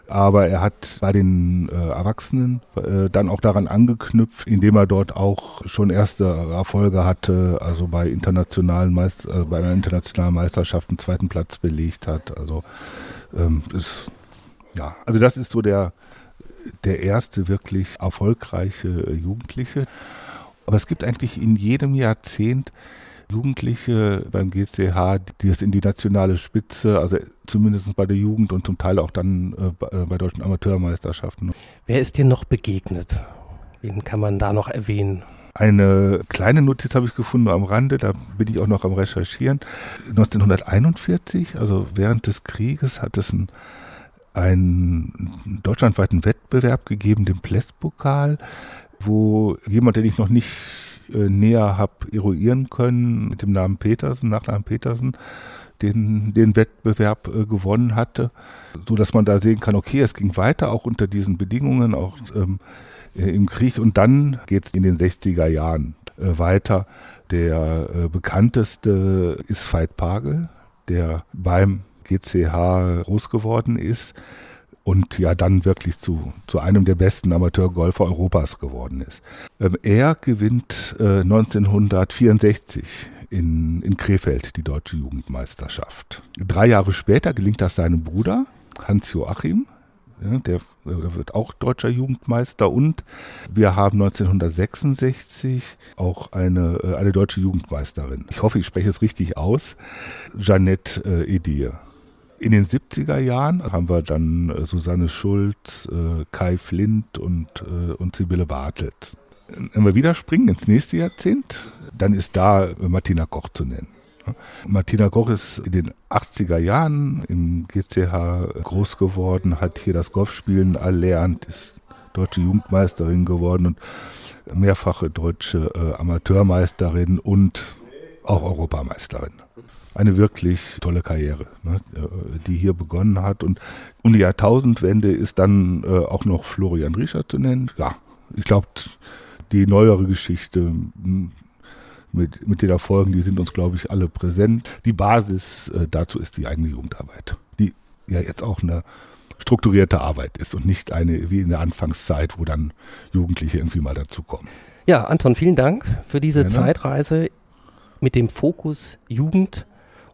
aber er hat bei den äh, Erwachsenen äh, dann auch daran angeknüpft, indem er dort auch schon erste Erfolge hatte, also bei internationalen Meist äh, bei einer internationalen Meisterschaft einen zweiten Platz belegt hat. Also ähm, ist, ja, also das ist so der der erste wirklich erfolgreiche Jugendliche. Aber es gibt eigentlich in jedem Jahrzehnt Jugendliche beim GCH, die es in die nationale Spitze, also zumindest bei der Jugend und zum Teil auch dann äh, bei deutschen Amateurmeisterschaften. Wer ist dir noch begegnet? Wen kann man da noch erwähnen? Eine kleine Notiz habe ich gefunden am Rande, da bin ich auch noch am Recherchieren. 1941, also während des Krieges, hat es ein einen deutschlandweiten Wettbewerb gegeben, den Pless-Pokal, wo jemand, den ich noch nicht äh, näher habe eruieren können, mit dem Namen Petersen, Nachnamen Petersen, den, den Wettbewerb äh, gewonnen hatte, so dass man da sehen kann, okay, es ging weiter, auch unter diesen Bedingungen, auch ähm, äh, im Krieg. Und dann geht es in den 60er Jahren äh, weiter. Der äh, bekannteste ist Veit Pagel, der beim GCH groß geworden ist und ja dann wirklich zu, zu einem der besten Amateurgolfer Europas geworden ist. Ähm, er gewinnt äh, 1964 in, in Krefeld die deutsche Jugendmeisterschaft. Drei Jahre später gelingt das seinem Bruder Hans Joachim, der, wird auch deutscher Jugendmeister und wir haben 1966 auch eine, äh, eine deutsche Jugendmeisterin. Ich hoffe, ich spreche es richtig aus. Jeannette äh, Edie. In den 70er Jahren haben wir dann äh, Susanne Schulz, äh, Kai Flint und, äh, und Sibylle Bartelt. Wenn wir wieder springen ins nächste Jahrzehnt, dann ist da Martina Koch zu nennen. Martina Koch ist in den 80er Jahren im GCH groß geworden, hat hier das Golfspielen erlernt, ist deutsche Jugendmeisterin geworden und mehrfache deutsche Amateurmeisterin und auch Europameisterin. Eine wirklich tolle Karriere, ne, äh, die hier begonnen hat. Und um die Jahrtausendwende ist dann äh, auch noch Florian Riecher zu nennen. Ja, ich glaube, die neuere Geschichte hm, mit, mit den Erfolgen, die sind uns, glaube ich, alle präsent. Die Basis äh, dazu ist die eigene Jugendarbeit, die ja jetzt auch eine strukturierte Arbeit ist und nicht eine wie in der Anfangszeit, wo dann Jugendliche irgendwie mal dazukommen. Ja, Anton, vielen Dank für diese Gerne. Zeitreise mit dem Fokus Jugend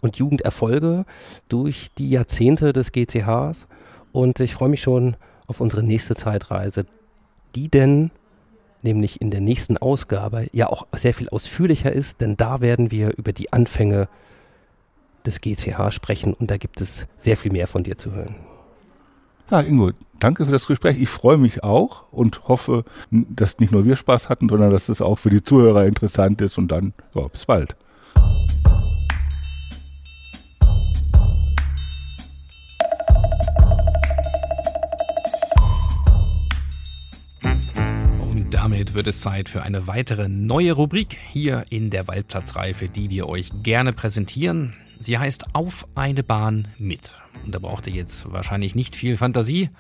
und Jugenderfolge durch die Jahrzehnte des GCHs. Und ich freue mich schon auf unsere nächste Zeitreise, die denn nämlich in der nächsten Ausgabe ja auch sehr viel ausführlicher ist, denn da werden wir über die Anfänge des GCH sprechen und da gibt es sehr viel mehr von dir zu hören. Ja, Ingo, danke für das Gespräch. Ich freue mich auch und hoffe, dass nicht nur wir Spaß hatten, sondern dass es auch für die Zuhörer interessant ist und dann, ja, bis bald. Damit wird es Zeit für eine weitere neue Rubrik hier in der Waldplatzreife, die wir euch gerne präsentieren. Sie heißt Auf eine Bahn mit. Und da braucht ihr jetzt wahrscheinlich nicht viel Fantasie,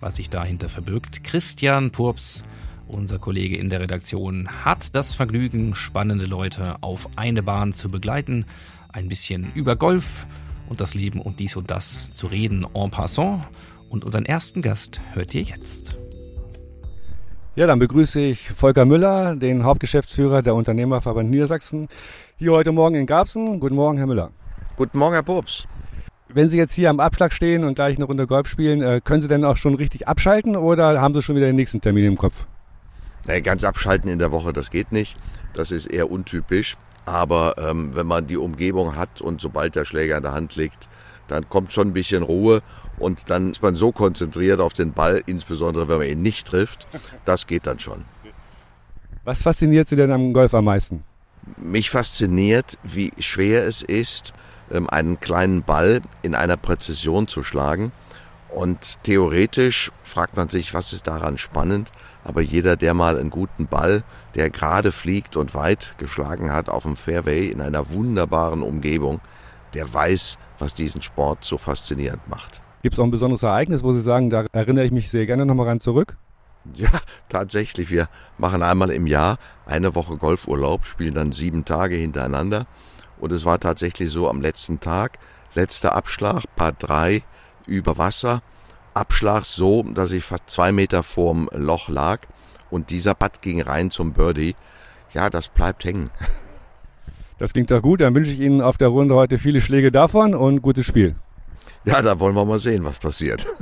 was sich dahinter verbirgt. Christian Purps, unser Kollege in der Redaktion, hat das Vergnügen, spannende Leute auf eine Bahn zu begleiten, ein bisschen über Golf und das Leben und dies und das zu reden en passant. Und unseren ersten Gast hört ihr jetzt. Ja, dann begrüße ich Volker Müller, den Hauptgeschäftsführer der Unternehmerverband Niedersachsen, hier heute Morgen in Garbsen. Guten Morgen, Herr Müller. Guten Morgen, Herr Probst. Wenn Sie jetzt hier am Abschlag stehen und gleich eine Runde Golf spielen, äh, können Sie denn auch schon richtig abschalten oder haben Sie schon wieder den nächsten Termin im Kopf? Nee, ganz abschalten in der Woche, das geht nicht. Das ist eher untypisch. Aber ähm, wenn man die Umgebung hat und sobald der Schläger in der Hand liegt, dann kommt schon ein bisschen Ruhe und dann ist man so konzentriert auf den Ball, insbesondere wenn man ihn nicht trifft. Das geht dann schon. Was fasziniert Sie denn am Golf am meisten? Mich fasziniert, wie schwer es ist, ähm, einen kleinen Ball in einer Präzision zu schlagen. Und theoretisch fragt man sich, was ist daran spannend? Aber jeder, der mal einen guten Ball, der gerade fliegt und weit geschlagen hat auf dem Fairway in einer wunderbaren Umgebung, der weiß, was diesen Sport so faszinierend macht. Gibt es auch ein besonderes Ereignis, wo Sie sagen, da erinnere ich mich sehr gerne nochmal ran zurück? Ja, tatsächlich. Wir machen einmal im Jahr eine Woche Golfurlaub, spielen dann sieben Tage hintereinander. Und es war tatsächlich so am letzten Tag, letzter Abschlag, Part 3 über Wasser. Abschlag so, dass ich fast zwei Meter vorm Loch lag und dieser Putt ging rein zum Birdie. Ja, das bleibt hängen. Das klingt doch gut. Dann wünsche ich Ihnen auf der Runde heute viele Schläge davon und gutes Spiel. Ja, da wollen wir mal sehen, was passiert.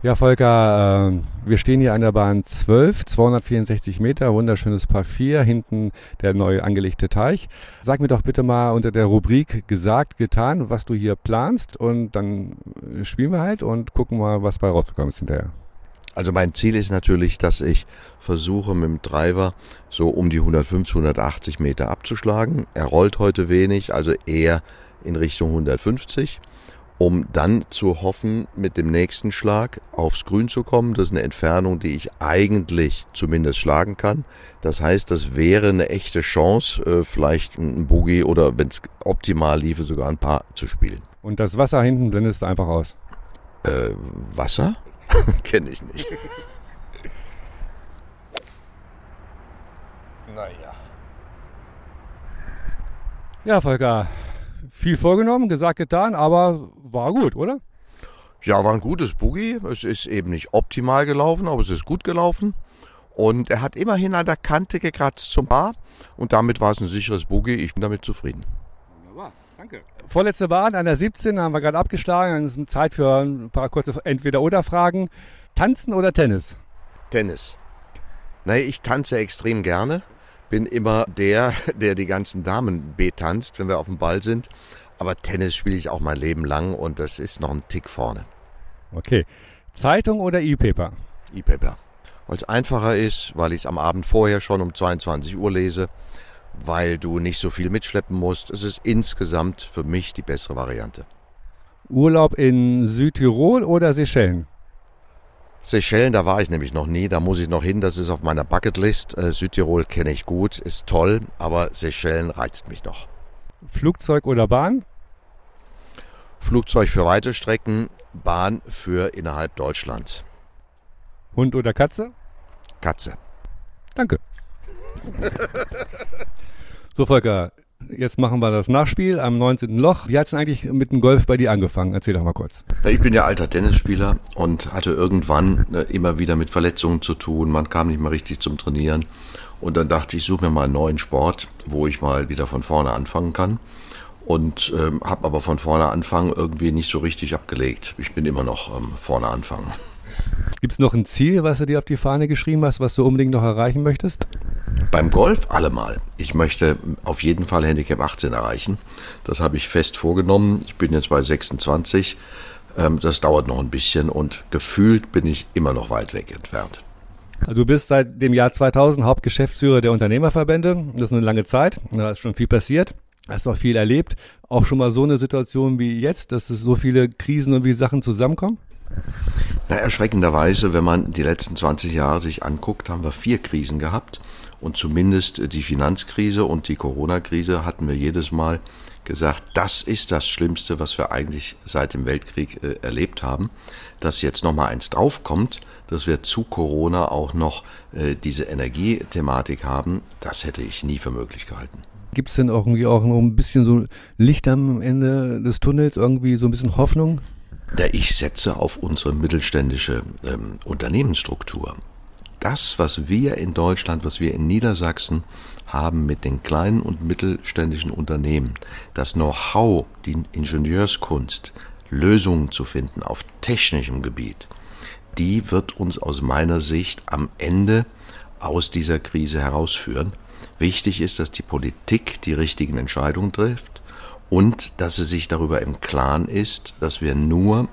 Ja, Volker, äh, wir stehen hier an der Bahn 12, 264 Meter, wunderschönes Paar 4, hinten der neu angelegte Teich. Sag mir doch bitte mal unter der Rubrik gesagt, getan, was du hier planst und dann äh, spielen wir halt und gucken mal, was bei rausgekommen ist hinterher. Also mein Ziel ist natürlich, dass ich versuche mit dem Driver so um die 150, 180 Meter abzuschlagen. Er rollt heute wenig, also eher in Richtung 150 um dann zu hoffen, mit dem nächsten Schlag aufs Grün zu kommen. Das ist eine Entfernung, die ich eigentlich zumindest schlagen kann. Das heißt, das wäre eine echte Chance, äh, vielleicht ein Boogie oder wenn es optimal liefe, sogar ein Paar zu spielen. Und das Wasser hinten blendest du einfach aus? Äh, Wasser? Kenne ich nicht. naja. Ja, Volker, viel vorgenommen, gesagt, getan, aber war gut, oder? Ja, war ein gutes Boogie. Es ist eben nicht optimal gelaufen, aber es ist gut gelaufen. Und er hat immerhin an der Kante gekratzt zum Bar. Und damit war es ein sicheres Boogie. Ich bin damit zufrieden. Wunderbar, danke. Vorletzte Bahn an der 17 haben wir gerade abgeschlagen. Dann ist Zeit für ein paar kurze Entweder-Oder-Fragen. Tanzen oder Tennis? Tennis. Naja, ich tanze extrem gerne bin immer der, der die ganzen Damen betanzt, wenn wir auf dem Ball sind. Aber Tennis spiele ich auch mein Leben lang und das ist noch ein Tick vorne. Okay. Zeitung oder E-Paper? E-Paper. Weil es einfacher ist, weil ich es am Abend vorher schon um 22 Uhr lese, weil du nicht so viel mitschleppen musst. Es ist insgesamt für mich die bessere Variante. Urlaub in Südtirol oder Seychellen? Seychellen, da war ich nämlich noch nie, da muss ich noch hin, das ist auf meiner Bucketlist. Äh, Südtirol kenne ich gut, ist toll, aber Seychellen reizt mich noch. Flugzeug oder Bahn? Flugzeug für weite Strecken, Bahn für innerhalb Deutschlands. Hund oder Katze? Katze. Danke. so, Volker, jetzt machen wir das Nachspiel am 19. Loch. Wie hat es denn eigentlich mit dem Golf bei dir angefangen? Erzähl doch mal kurz. Ich bin ja alter Tennisspieler und hatte irgendwann äh, immer wieder mit Verletzungen zu tun. Man kam nicht mehr richtig zum Trainieren. Und dann dachte ich, ich suche mir mal einen neuen Sport, wo ich mal wieder von vorne anfangen kann. Und ähm, habe aber von vorne anfangen irgendwie nicht so richtig abgelegt. Ich bin immer noch ähm, vorne anfangen. Gibt es noch ein Ziel, was du dir auf die Fahne geschrieben hast, was du unbedingt noch erreichen möchtest? Beim Golf allemal. Ich möchte auf jeden Fall Handicap 18 erreichen. Das habe ich fest vorgenommen. Ich bin jetzt bei 26. Ähm, das dauert noch ein bisschen und gefühlt bin ich immer noch weit weg entfernt. Du bist seit dem Jahr 2000 Hauptgeschäftsführer der Unternehmerverbände. Das ist eine lange Zeit. Da ist schon viel passiert. Hast auch viel erlebt. Auch schon mal so eine Situation wie jetzt, dass es so viele Krisen und wie Sachen zusammenkommen? Na, erschreckenderweise, wenn man die letzten 20 Jahre sich anguckt, haben wir vier Krisen gehabt. Und zumindest die Finanzkrise und die Corona-Krise hatten wir jedes Mal gesagt, das ist das Schlimmste, was wir eigentlich seit dem Weltkrieg äh, erlebt haben. Dass jetzt nochmal eins draufkommt, dass wir zu Corona auch noch äh, diese Energiethematik haben, das hätte ich nie für möglich gehalten. Gibt es denn irgendwie auch noch ein bisschen so Licht am Ende des Tunnels, irgendwie so ein bisschen Hoffnung? Ja, ich setze auf unsere mittelständische ähm, Unternehmensstruktur. Das, was wir in Deutschland, was wir in Niedersachsen haben mit den kleinen und mittelständischen Unternehmen, das Know-how, die Ingenieurskunst, Lösungen zu finden auf technischem Gebiet, die wird uns aus meiner Sicht am Ende aus dieser Krise herausführen. Wichtig ist, dass die Politik die richtigen Entscheidungen trifft und dass sie sich darüber im Klaren ist, dass wir nur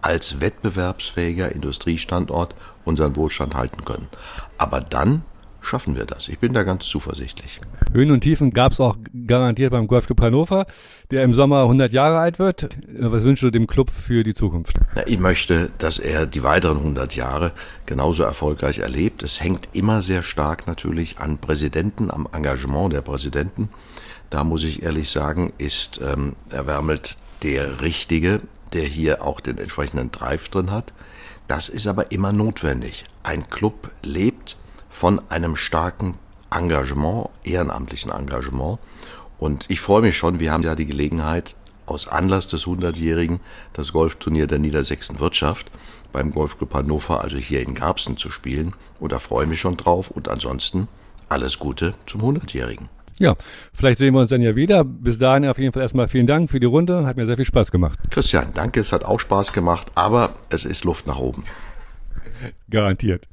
als wettbewerbsfähiger Industriestandort unseren Wohlstand halten können. Aber dann schaffen wir das. Ich bin da ganz zuversichtlich. Höhen und Tiefen gab es auch garantiert beim Golfclub Hannover, der im Sommer 100 Jahre alt wird. Was wünschst du dem Club für die Zukunft? Ich möchte, dass er die weiteren 100 Jahre genauso erfolgreich erlebt. Es hängt immer sehr stark natürlich an Präsidenten, am Engagement der Präsidenten. Da muss ich ehrlich sagen, ist ähm, Herr Wermelt der Richtige, der hier auch den entsprechenden Drive drin hat. Das ist aber immer notwendig. Ein Club lebt von einem starken Engagement, ehrenamtlichen Engagement. Und ich freue mich schon, wir haben ja die Gelegenheit, aus Anlass des 100-Jährigen das Golfturnier der Niedersächsen Wirtschaft beim Golfclub Hannover, also hier in Garbsen, zu spielen. Und da freue ich mich schon drauf. Und ansonsten alles Gute zum 100-Jährigen. Ja, vielleicht sehen wir uns dann ja wieder. Bis dahin auf jeden Fall erstmal vielen Dank für die Runde. Hat mir sehr viel Spaß gemacht. Christian, danke. Es hat auch Spaß gemacht, aber es ist Luft nach oben. Garantiert.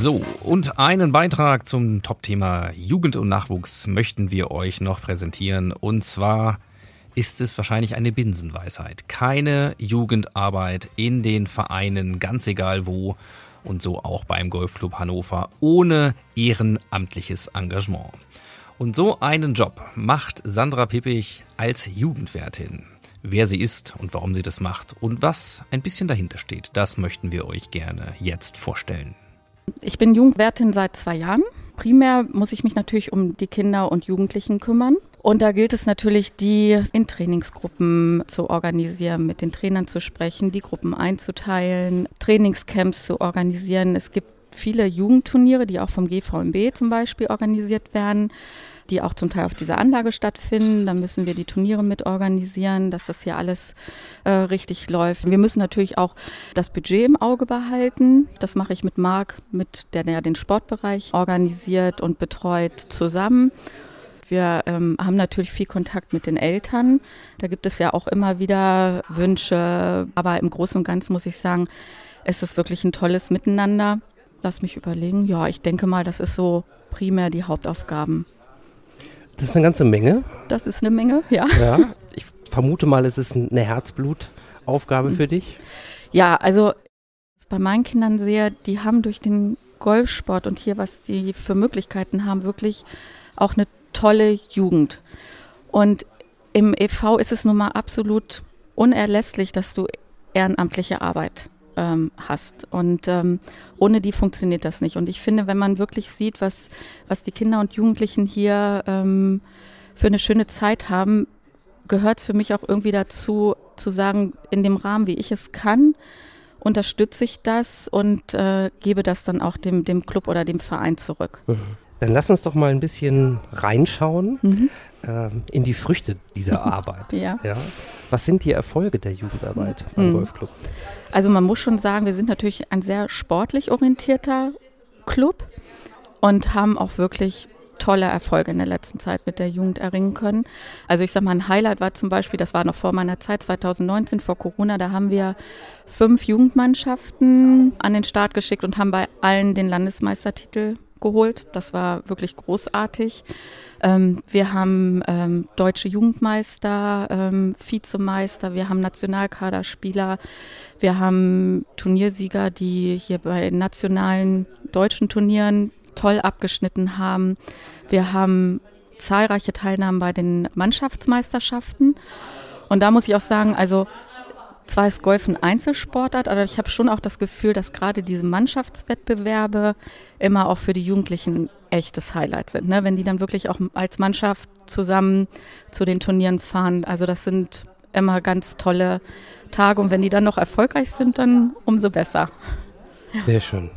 So, und einen Beitrag zum Top-Thema Jugend und Nachwuchs möchten wir euch noch präsentieren. Und zwar ist es wahrscheinlich eine Binsenweisheit. Keine Jugendarbeit in den Vereinen, ganz egal wo, und so auch beim Golfclub Hannover, ohne ehrenamtliches Engagement. Und so einen Job macht Sandra Pippich als Jugendwärtin. Wer sie ist und warum sie das macht und was ein bisschen dahinter steht, das möchten wir euch gerne jetzt vorstellen. Ich bin Jugendwärtin seit zwei Jahren. Primär muss ich mich natürlich um die Kinder und Jugendlichen kümmern. Und da gilt es natürlich, die in Trainingsgruppen zu organisieren, mit den Trainern zu sprechen, die Gruppen einzuteilen, Trainingscamps zu organisieren. Es gibt viele Jugendturniere, die auch vom GVMB zum Beispiel organisiert werden die auch zum Teil auf dieser Anlage stattfinden. Da müssen wir die Turniere mit organisieren, dass das hier alles äh, richtig läuft. Wir müssen natürlich auch das Budget im Auge behalten. Das mache ich mit Marc, mit der, der den Sportbereich organisiert und betreut, zusammen. Wir ähm, haben natürlich viel Kontakt mit den Eltern. Da gibt es ja auch immer wieder Wünsche. Aber im Großen und Ganzen muss ich sagen, es ist wirklich ein tolles Miteinander. Lass mich überlegen. Ja, ich denke mal, das ist so primär die Hauptaufgaben. Das ist eine ganze Menge. Das ist eine Menge, ja. Ja, ich vermute mal, es ist eine Herzblutaufgabe für dich. Ja, also bei meinen Kindern sehe, die haben durch den Golfsport und hier, was die für Möglichkeiten haben, wirklich auch eine tolle Jugend. Und im EV ist es nun mal absolut unerlässlich, dass du ehrenamtliche Arbeit ähm, hast. Und ähm, ohne die funktioniert das nicht. Und ich finde, wenn man wirklich sieht, was, was die Kinder und Jugendlichen hier ähm, für eine schöne Zeit haben, gehört für mich auch irgendwie dazu, zu sagen, in dem Rahmen, wie ich es kann, unterstütze ich das und äh, gebe das dann auch dem, dem Club oder dem Verein zurück. Mhm. Dann lass uns doch mal ein bisschen reinschauen mhm. Ähm, in die Früchte dieser Arbeit. ja. ja. Was sind die Erfolge der Jugendarbeit beim Mhm. Golfclub? Also man muss schon sagen, wir sind natürlich ein sehr sportlich orientierter Club und haben auch wirklich tolle Erfolge in der letzten Zeit mit der Jugend erringen können. Also ich sag mal, ein Highlight war zum Beispiel, das war noch vor meiner Zeit, 2019 vor Corona, da haben wir fünf Jugendmannschaften an den Start geschickt und haben bei allen den Landesmeistertitel geholt. Das war wirklich großartig. Ähm, wir haben ähm, deutsche Jugendmeister, ähm, Vizemeister, wir haben Nationalkaderspieler, wir haben Turniersieger, die hier bei nationalen deutschen Turnieren toll abgeschnitten haben. Wir haben zahlreiche Teilnahmen bei den Mannschaftsmeisterschaften. Und da muss ich auch sagen, also zwar ist Golf ein Einzelsportart, aber ich habe schon auch das Gefühl, dass gerade diese Mannschaftswettbewerbe immer auch für die Jugendlichen echtes Highlight sind. Ne? Wenn die dann wirklich auch als Mannschaft zusammen zu den Turnieren fahren. Also das sind immer ganz tolle Tage. Und wenn die dann noch erfolgreich sind, dann umso besser. Sehr schön.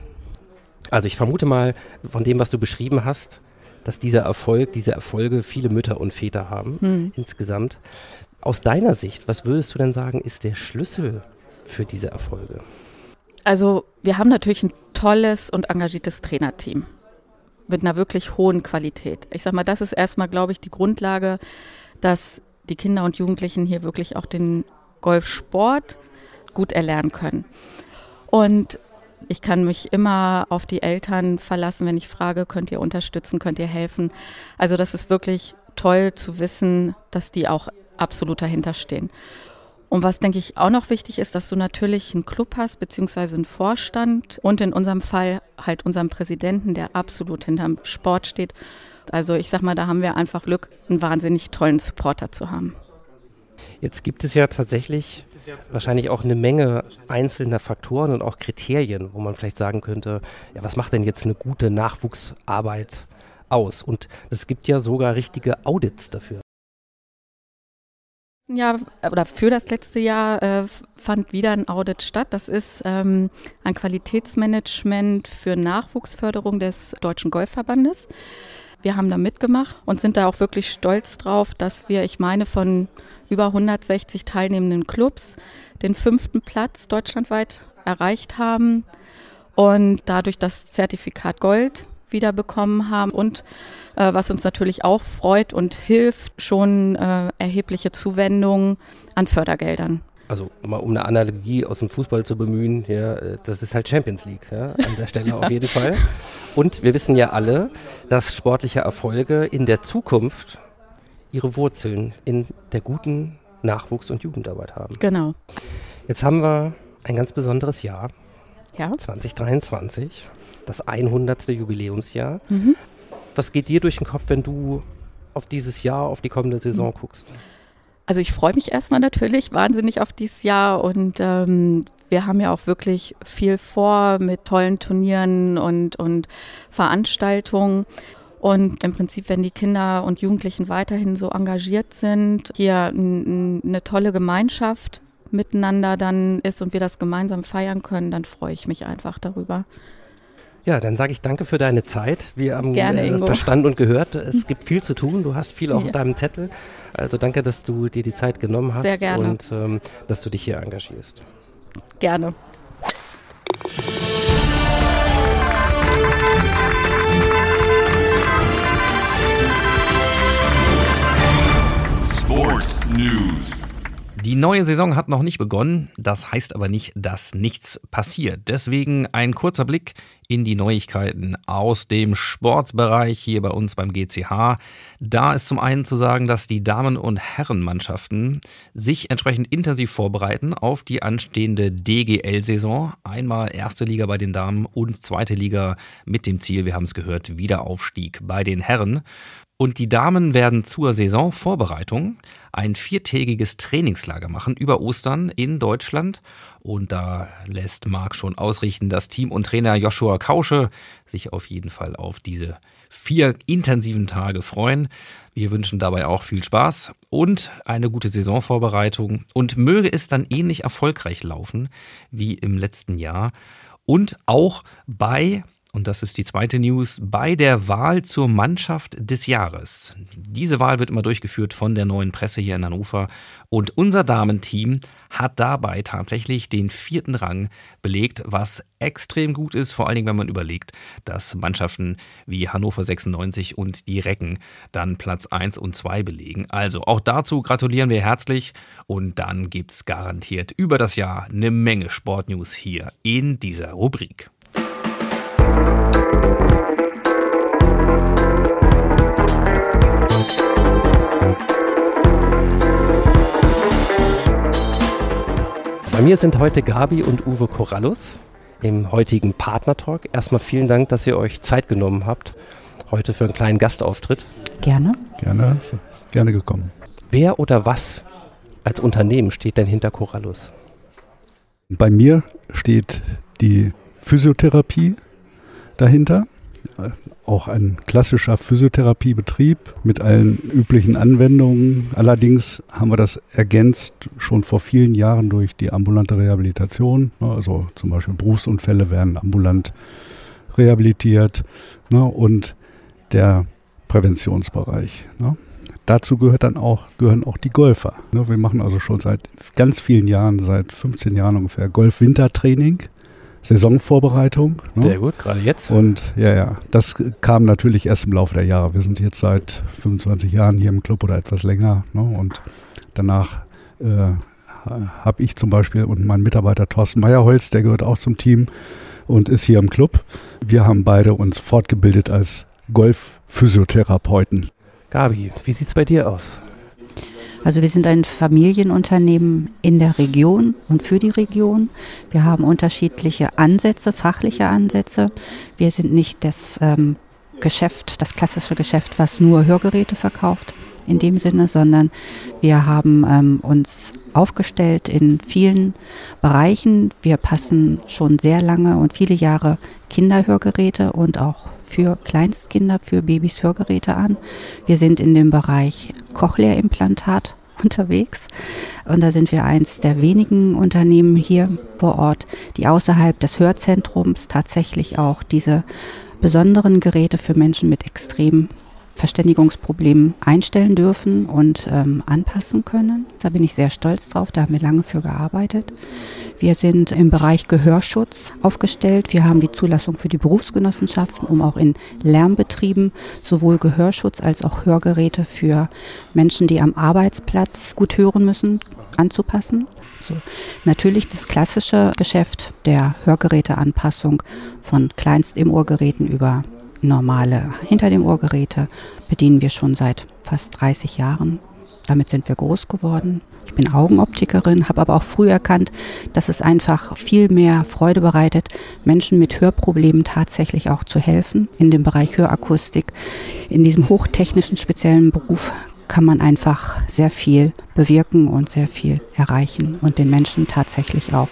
Also ich vermute mal, von dem, was du beschrieben hast, dass dieser Erfolg, diese Erfolge viele Mütter und Väter haben Hm. insgesamt. Aus deiner Sicht, was würdest du denn sagen, ist der Schlüssel für diese Erfolge? Also wir haben natürlich ein tolles und engagiertes Trainerteam mit einer wirklich hohen Qualität. Ich sag mal, das ist erstmal, glaube ich, die Grundlage, dass die Kinder und Jugendlichen hier wirklich auch den Golfsport gut erlernen können. Und ich kann mich immer auf die Eltern verlassen, wenn ich frage, könnt ihr unterstützen, könnt ihr helfen. Also das ist wirklich toll zu wissen, dass die auch absolut dahinter stehen. Und was, denke ich, auch noch wichtig ist, dass du natürlich einen Club hast, beziehungsweise einen Vorstand und in unserem Fall halt unseren Präsidenten, der absolut hinterm Sport steht. Also ich sag mal, da haben wir einfach Glück, einen wahnsinnig tollen Supporter zu haben. Jetzt gibt es ja tatsächlich wahrscheinlich auch eine Menge einzelner Faktoren und auch Kriterien, wo man vielleicht sagen könnte, ja, was macht denn jetzt eine gute Nachwuchsarbeit aus? Und es gibt ja sogar richtige Audits dafür. Ja, oder für das letzte Jahr äh, fand wieder ein Audit statt. Das ist ähm, ein Qualitätsmanagement für Nachwuchsförderung des Deutschen Golfverbandes. Wir haben da mitgemacht und sind da auch wirklich stolz drauf, dass wir, ich meine, von über 160 teilnehmenden Clubs den fünften Platz deutschlandweit erreicht haben und dadurch das Zertifikat Gold wieder bekommen haben und äh, was uns natürlich auch freut und hilft, schon äh, erhebliche Zuwendungen an Fördergeldern. Also mal um eine Analogie aus dem Fußball zu bemühen, ja, äh, das ist halt Champions League ja, an der Stelle auf jeden Fall. Und wir wissen ja alle, dass sportliche Erfolge in der Zukunft ihre Wurzeln in der guten Nachwuchs- und Jugendarbeit haben. Genau. Jetzt haben wir ein ganz besonderes Jahr, Ja. 2023, das 100. Jubiläumsjahr. Mhm. Was geht dir durch den Kopf, wenn du auf dieses Jahr, auf die kommende Saison Mhm. guckst? Also ich freue mich erstmal natürlich wahnsinnig auf dieses Jahr und ähm, wir haben ja auch wirklich viel vor mit tollen Turnieren und, und Veranstaltungen. Und im Prinzip, wenn die Kinder und Jugendlichen weiterhin so engagiert sind, hier eine tolle Gemeinschaft miteinander dann ist und wir das gemeinsam feiern können, dann freue ich mich einfach darüber. Ja, dann sage ich danke für deine Zeit. Wir haben Gerne, äh, verstanden und gehört, es gibt viel zu tun. Du hast viel auch Ja. auf deinem Zettel. Also danke, dass du dir die Zeit genommen hast Sehr gerne. und ähm, dass du dich hier engagierst. Gerne. Sports News. Die neue Saison hat noch nicht begonnen, das heißt aber nicht, dass nichts passiert. Deswegen ein kurzer Blick in die Neuigkeiten aus dem Sportsbereich hier bei uns beim GCH. Da ist zum einen zu sagen, dass die Damen- und Herrenmannschaften sich entsprechend intensiv vorbereiten auf die anstehende DGL-Saison. Einmal erste Liga bei den Damen und zweite Liga mit dem Ziel, wir haben es gehört, Wiederaufstieg bei den Herren. Und die Damen werden zur Saisonvorbereitung ein viertägiges Trainingslager machen über Ostern in Deutschland. Und da lässt Marc schon ausrichten, dass Team und Trainer Joshua Kausche sich auf jeden Fall auf diese vier intensiven Tage freuen. Wir wünschen dabei auch viel Spaß und eine gute Saisonvorbereitung und möge es dann ähnlich erfolgreich laufen wie im letzten Jahr. Und auch bei und das ist die zweite News, bei der Wahl zur Mannschaft des Jahres. Diese Wahl wird immer durchgeführt von der neuen Presse hier in Hannover und unser Damenteam hat dabei tatsächlich den vierten Rang belegt, was extrem gut ist, vor allen Dingen, wenn man überlegt, dass Mannschaften wie Hannover 96 und die Recken dann Platz 1 und 2 belegen. Also auch dazu gratulieren wir herzlich und dann gibt es garantiert über das Jahr eine Menge Sportnews hier in dieser Rubrik. Bei mir sind heute Gabi und Uwe Corallus im heutigen Partner-Talk. Erstmal vielen Dank, dass ihr euch Zeit genommen habt, heute für einen kleinen Gastauftritt. Gerne. Gerne, gerne gekommen. Wer oder was als Unternehmen steht denn hinter Corallus? Bei mir steht die Physiotherapie dahinter. Auch ein klassischer Physiotherapiebetrieb mit allen üblichen Anwendungen. Allerdings haben wir das ergänzt schon vor vielen Jahren durch die ambulante Rehabilitation. Also zum Beispiel Berufsunfälle werden ambulant rehabilitiert ne, und der Präventionsbereich. Ne. Dazu gehört dann auch, gehören auch die Golfer. Ne. Wir machen also schon seit ganz vielen Jahren, seit 15 Jahren ungefähr Golf-Wintertraining. Saisonvorbereitung. Ne? Sehr gut, gerade jetzt. Und ja, ja, das kam natürlich erst im Laufe der Jahre. Wir sind jetzt seit 25 Jahren hier im Club oder etwas länger. Ne? Und danach äh, habe ich zum Beispiel und mein Mitarbeiter Thorsten Meyerholz, der gehört auch zum Team und ist hier im Club. Wir haben beide uns fortgebildet als Golf-Physiotherapeuten. Gabi, wie sieht es bei dir aus? Also wir sind ein Familienunternehmen in der Region und für die Region. Wir haben unterschiedliche Ansätze, fachliche Ansätze. Wir sind nicht das ähm, Geschäft, das klassische Geschäft, was nur Hörgeräte verkauft in dem Sinne, sondern wir haben ähm, uns aufgestellt in vielen Bereichen. Wir passen schon sehr lange und viele Jahre Kinderhörgeräte und auch für Kleinstkinder, für Babys Hörgeräte an. Wir sind in dem Bereich Cochlea-Implantat unterwegs und da sind wir eins der wenigen Unternehmen hier vor Ort, die außerhalb des Hörzentrums tatsächlich auch diese besonderen Geräte für Menschen mit extremen Verständigungsproblemen einstellen dürfen und ähm, anpassen können. Da bin ich sehr stolz drauf, da haben wir lange für gearbeitet. Wir sind im Bereich Gehörschutz aufgestellt. Wir haben die Zulassung für die Berufsgenossenschaften, um auch in Lärmbetrieben sowohl Gehörschutz als auch Hörgeräte für Menschen, die am Arbeitsplatz gut hören müssen, anzupassen. So. Natürlich das klassische Geschäft der Hörgeräteanpassung von Kleinst im Ohrgeräten über normale hinter dem Ohrgeräte bedienen wir schon seit fast 30 Jahren. Damit sind wir groß geworden. Ich bin Augenoptikerin, habe aber auch früh erkannt, dass es einfach viel mehr Freude bereitet, Menschen mit Hörproblemen tatsächlich auch zu helfen. In dem Bereich Hörakustik, in diesem hochtechnischen speziellen Beruf kann man einfach sehr viel bewirken und sehr viel erreichen und den Menschen tatsächlich auch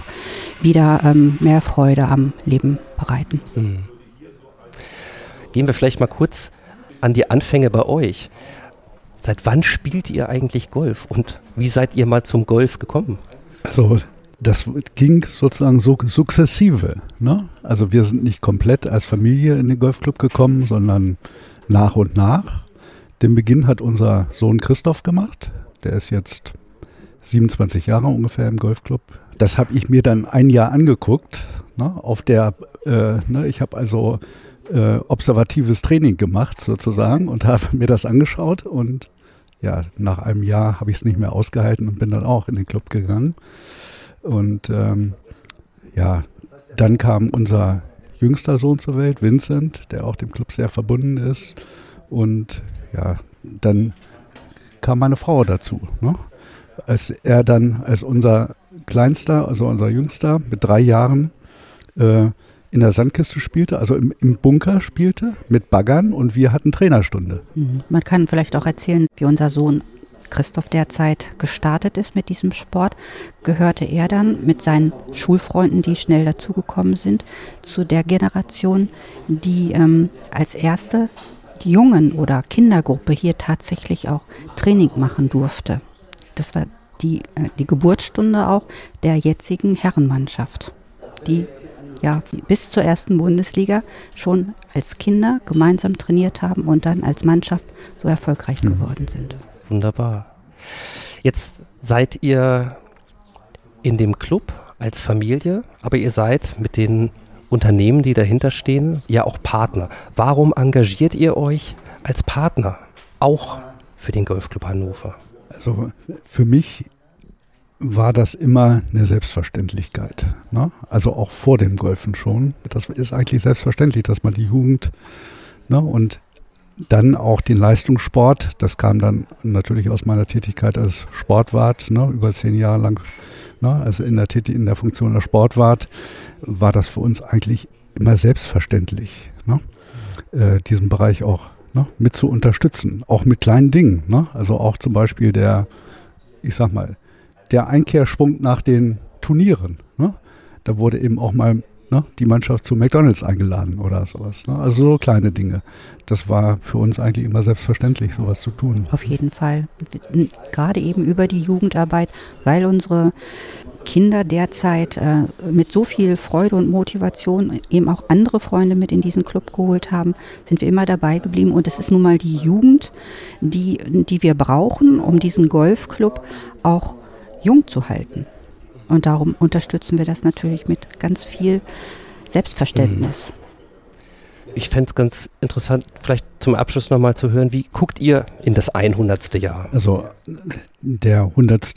wieder ähm, mehr Freude am Leben bereiten. Mhm. Gehen wir vielleicht mal kurz an die Anfänge bei euch. Seit wann spielt ihr eigentlich Golf und wie seid ihr mal zum Golf gekommen? Also das ging sozusagen so sukzessive. Ne? Also wir sind nicht komplett als Familie in den Golfclub gekommen, sondern nach und nach. Den Beginn hat unser Sohn Christoph gemacht. Der ist jetzt 27 Jahre ungefähr im Golfclub. Das habe ich mir dann ein Jahr angeguckt. Ne? Auf der, äh, ne? ich habe also äh, observatives Training gemacht sozusagen und habe mir das angeschaut und ja, nach einem Jahr habe ich es nicht mehr ausgehalten und bin dann auch in den Club gegangen. Und ähm, ja, dann kam unser jüngster Sohn zur Welt, Vincent, der auch dem Club sehr verbunden ist. Und ja, dann kam meine Frau dazu. Ne? Als er dann, als unser Kleinster, also unser Jüngster mit drei Jahren äh, in der Sandkiste spielte, also im, im, Bunker spielte mit Baggern und wir hatten Trainerstunde. Mhm. Man kann vielleicht auch erzählen, wie unser Sohn Christoph derzeit gestartet ist mit diesem Sport, gehörte er dann mit seinen Schulfreunden, die schnell dazugekommen sind, zu der Generation, die ähm, als erste Jungen- oder Kindergruppe hier tatsächlich auch Training machen durfte. Das war die, äh, die Geburtsstunde auch der jetzigen Herrenmannschaft, die ja bis zur ersten Bundesliga schon als Kinder gemeinsam trainiert haben und dann als Mannschaft so erfolgreich mhm. geworden sind. Wunderbar. Jetzt seid ihr in dem Club als Familie, aber ihr seid mit den Unternehmen, die dahinter stehen, ja auch Partner. Warum engagiert ihr euch als Partner auch für den Golfclub Hannover? Also für mich war das immer eine Selbstverständlichkeit. Ne? Also auch vor dem Golfen schon. Das ist eigentlich selbstverständlich, dass man die Jugend ne, und dann auch den Leistungssport, das kam dann natürlich aus meiner Tätigkeit als Sportwart, ne, über zehn Jahre lang, ne, also in der, in der Funktion als Sportwart, war das für uns eigentlich immer selbstverständlich, ne, äh, diesen Bereich auch ne, mit zu unterstützen, auch mit kleinen Dingen. Also auch zum Beispiel der, ich sag mal, der Einkehrschwung nach den Turnieren. Ne, da wurde eben auch mal ne, die Mannschaft zu McDonalds eingeladen oder sowas. Ne? Also so kleine Dinge. Das war für uns eigentlich immer selbstverständlich, sowas zu tun. Auf jeden Fall. Gerade eben über die Jugendarbeit, weil unsere Kinder derzeit äh, mit so viel Freude und Motivation eben auch andere Freunde mit in diesen Club geholt haben, sind wir immer dabei geblieben. Und es ist nun mal die Jugend, die, die wir brauchen, um diesen Golfclub auch jung zu halten. Und darum unterstützen wir das natürlich mit ganz viel Selbstverständnis. Mhm. Ich fände es ganz interessant, vielleicht zum Abschluss nochmal zu hören, wie guckt ihr in das 100. Jahr? Also der 100.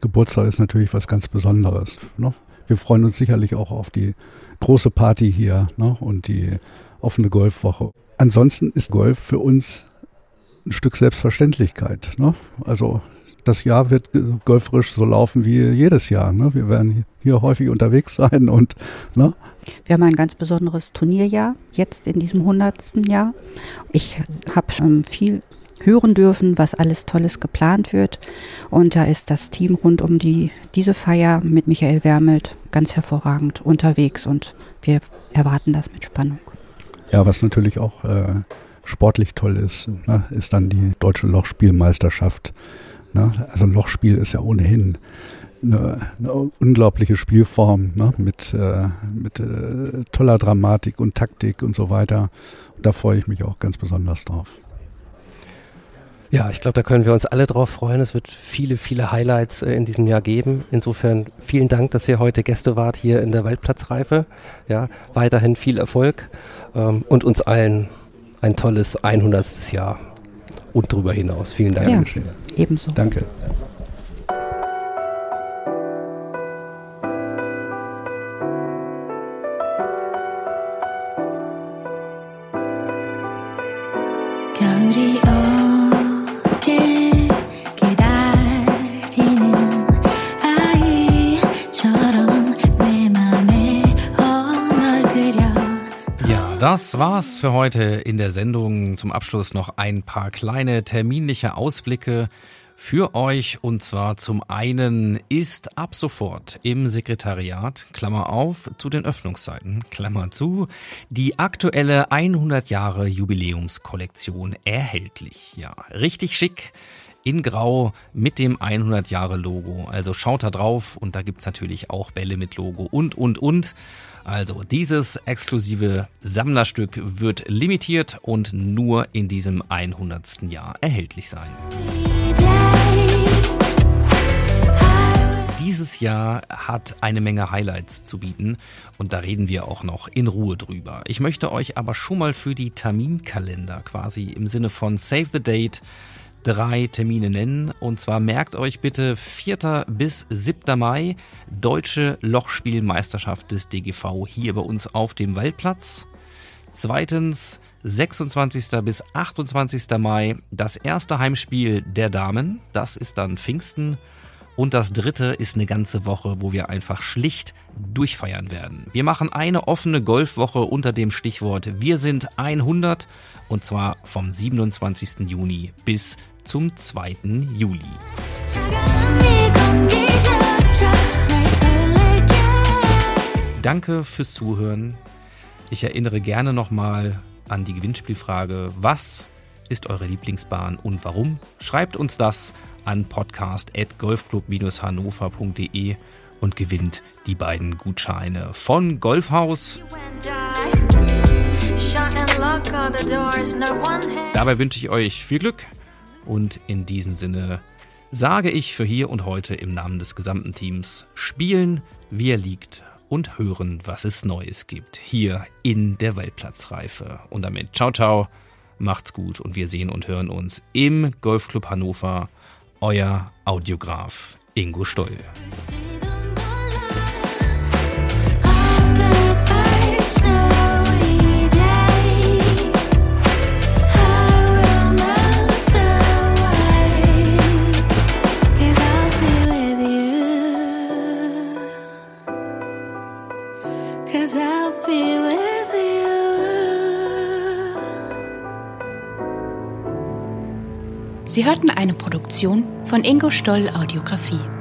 Geburtstag ist natürlich was ganz Besonderes. Ne? Wir freuen uns sicherlich auch auf die große Party hier ne? und die offene Golfwoche. Ansonsten ist Golf für uns ein Stück Selbstverständlichkeit. Ne? Also das Jahr wird golferisch so laufen wie jedes Jahr. Ne? Wir werden hier häufig unterwegs sein und ne? Wir haben ein ganz besonderes Turnierjahr, jetzt in diesem 100. Jahr. Ich habe schon viel hören dürfen, was alles Tolles geplant wird. Und da ist das Team rund um die, diese Feier mit Michael Wermelt ganz hervorragend unterwegs und wir erwarten das mit Spannung. Ja, was natürlich auch äh, sportlich toll ist, ne, ist dann die Deutsche Lochspielmeisterschaft Ne? Also ein Lochspiel ist ja ohnehin eine, eine unglaubliche Spielform ne? mit, äh, mit äh, toller Dramatik und Taktik und so weiter. Und da freue ich mich auch ganz besonders drauf. Ja, ich glaube, da können wir uns alle drauf freuen. Es wird viele, viele Highlights äh, in diesem Jahr geben. Insofern vielen Dank, dass ihr heute Gäste wart hier in der Waldplatzreife. Ja, weiterhin viel Erfolg ähm, und uns allen ein tolles 100. Jahr und darüber hinaus. Vielen Dank. Ja, ebenso. Danke. Das war's für heute in der Sendung. Zum Abschluss noch ein paar kleine terminliche Ausblicke für euch. Und zwar zum einen ist ab sofort im Sekretariat, Klammer auf, zu den Öffnungszeiten, Klammer zu, die aktuelle 100 Jahre Jubiläumskollektion erhältlich. Ja, richtig schick in Grau mit dem 100 Jahre Logo. Also schaut da drauf und da gibt's natürlich auch Bälle mit Logo und, und, und. Also dieses exklusive Sammlerstück wird limitiert und nur in diesem 100. Jahr erhältlich sein. Dieses Jahr hat eine Menge Highlights zu bieten und da reden wir auch noch in Ruhe drüber. Ich möchte euch aber schon mal für die Terminkalender quasi im Sinne von Save the Date drei Termine nennen. Und zwar merkt euch bitte 4. bis 7. Mai Deutsche Lochspielmeisterschaft des DGV hier bei uns auf dem Waldplatz. Zweitens 26. bis 28. Mai das erste Heimspiel der Damen. Das ist dann Pfingsten. Und das dritte ist eine ganze Woche, wo wir einfach schlicht durchfeiern werden. Wir machen eine offene Golfwoche unter dem Stichwort Wir sind 100 und zwar vom 27. Juni bis zum 2. Juli. Danke fürs Zuhören. Ich erinnere gerne nochmal an die Gewinnspielfrage, was ist eure Lieblingsbahn und warum? Schreibt uns das an podcast.golfclub-hannover.de und gewinnt die beiden Gutscheine von Golfhaus. Dabei wünsche ich euch viel Glück und in diesem Sinne sage ich für hier und heute im Namen des gesamten Teams spielen, wie er liegt und hören, was es Neues gibt hier in der Weltplatzreife. Und damit ciao ciao, macht's gut und wir sehen und hören uns im Golfclub Hannover euer Audiograf Ingo Stoll. Sie hörten eine Produktion von Ingo Stoll Audiografie.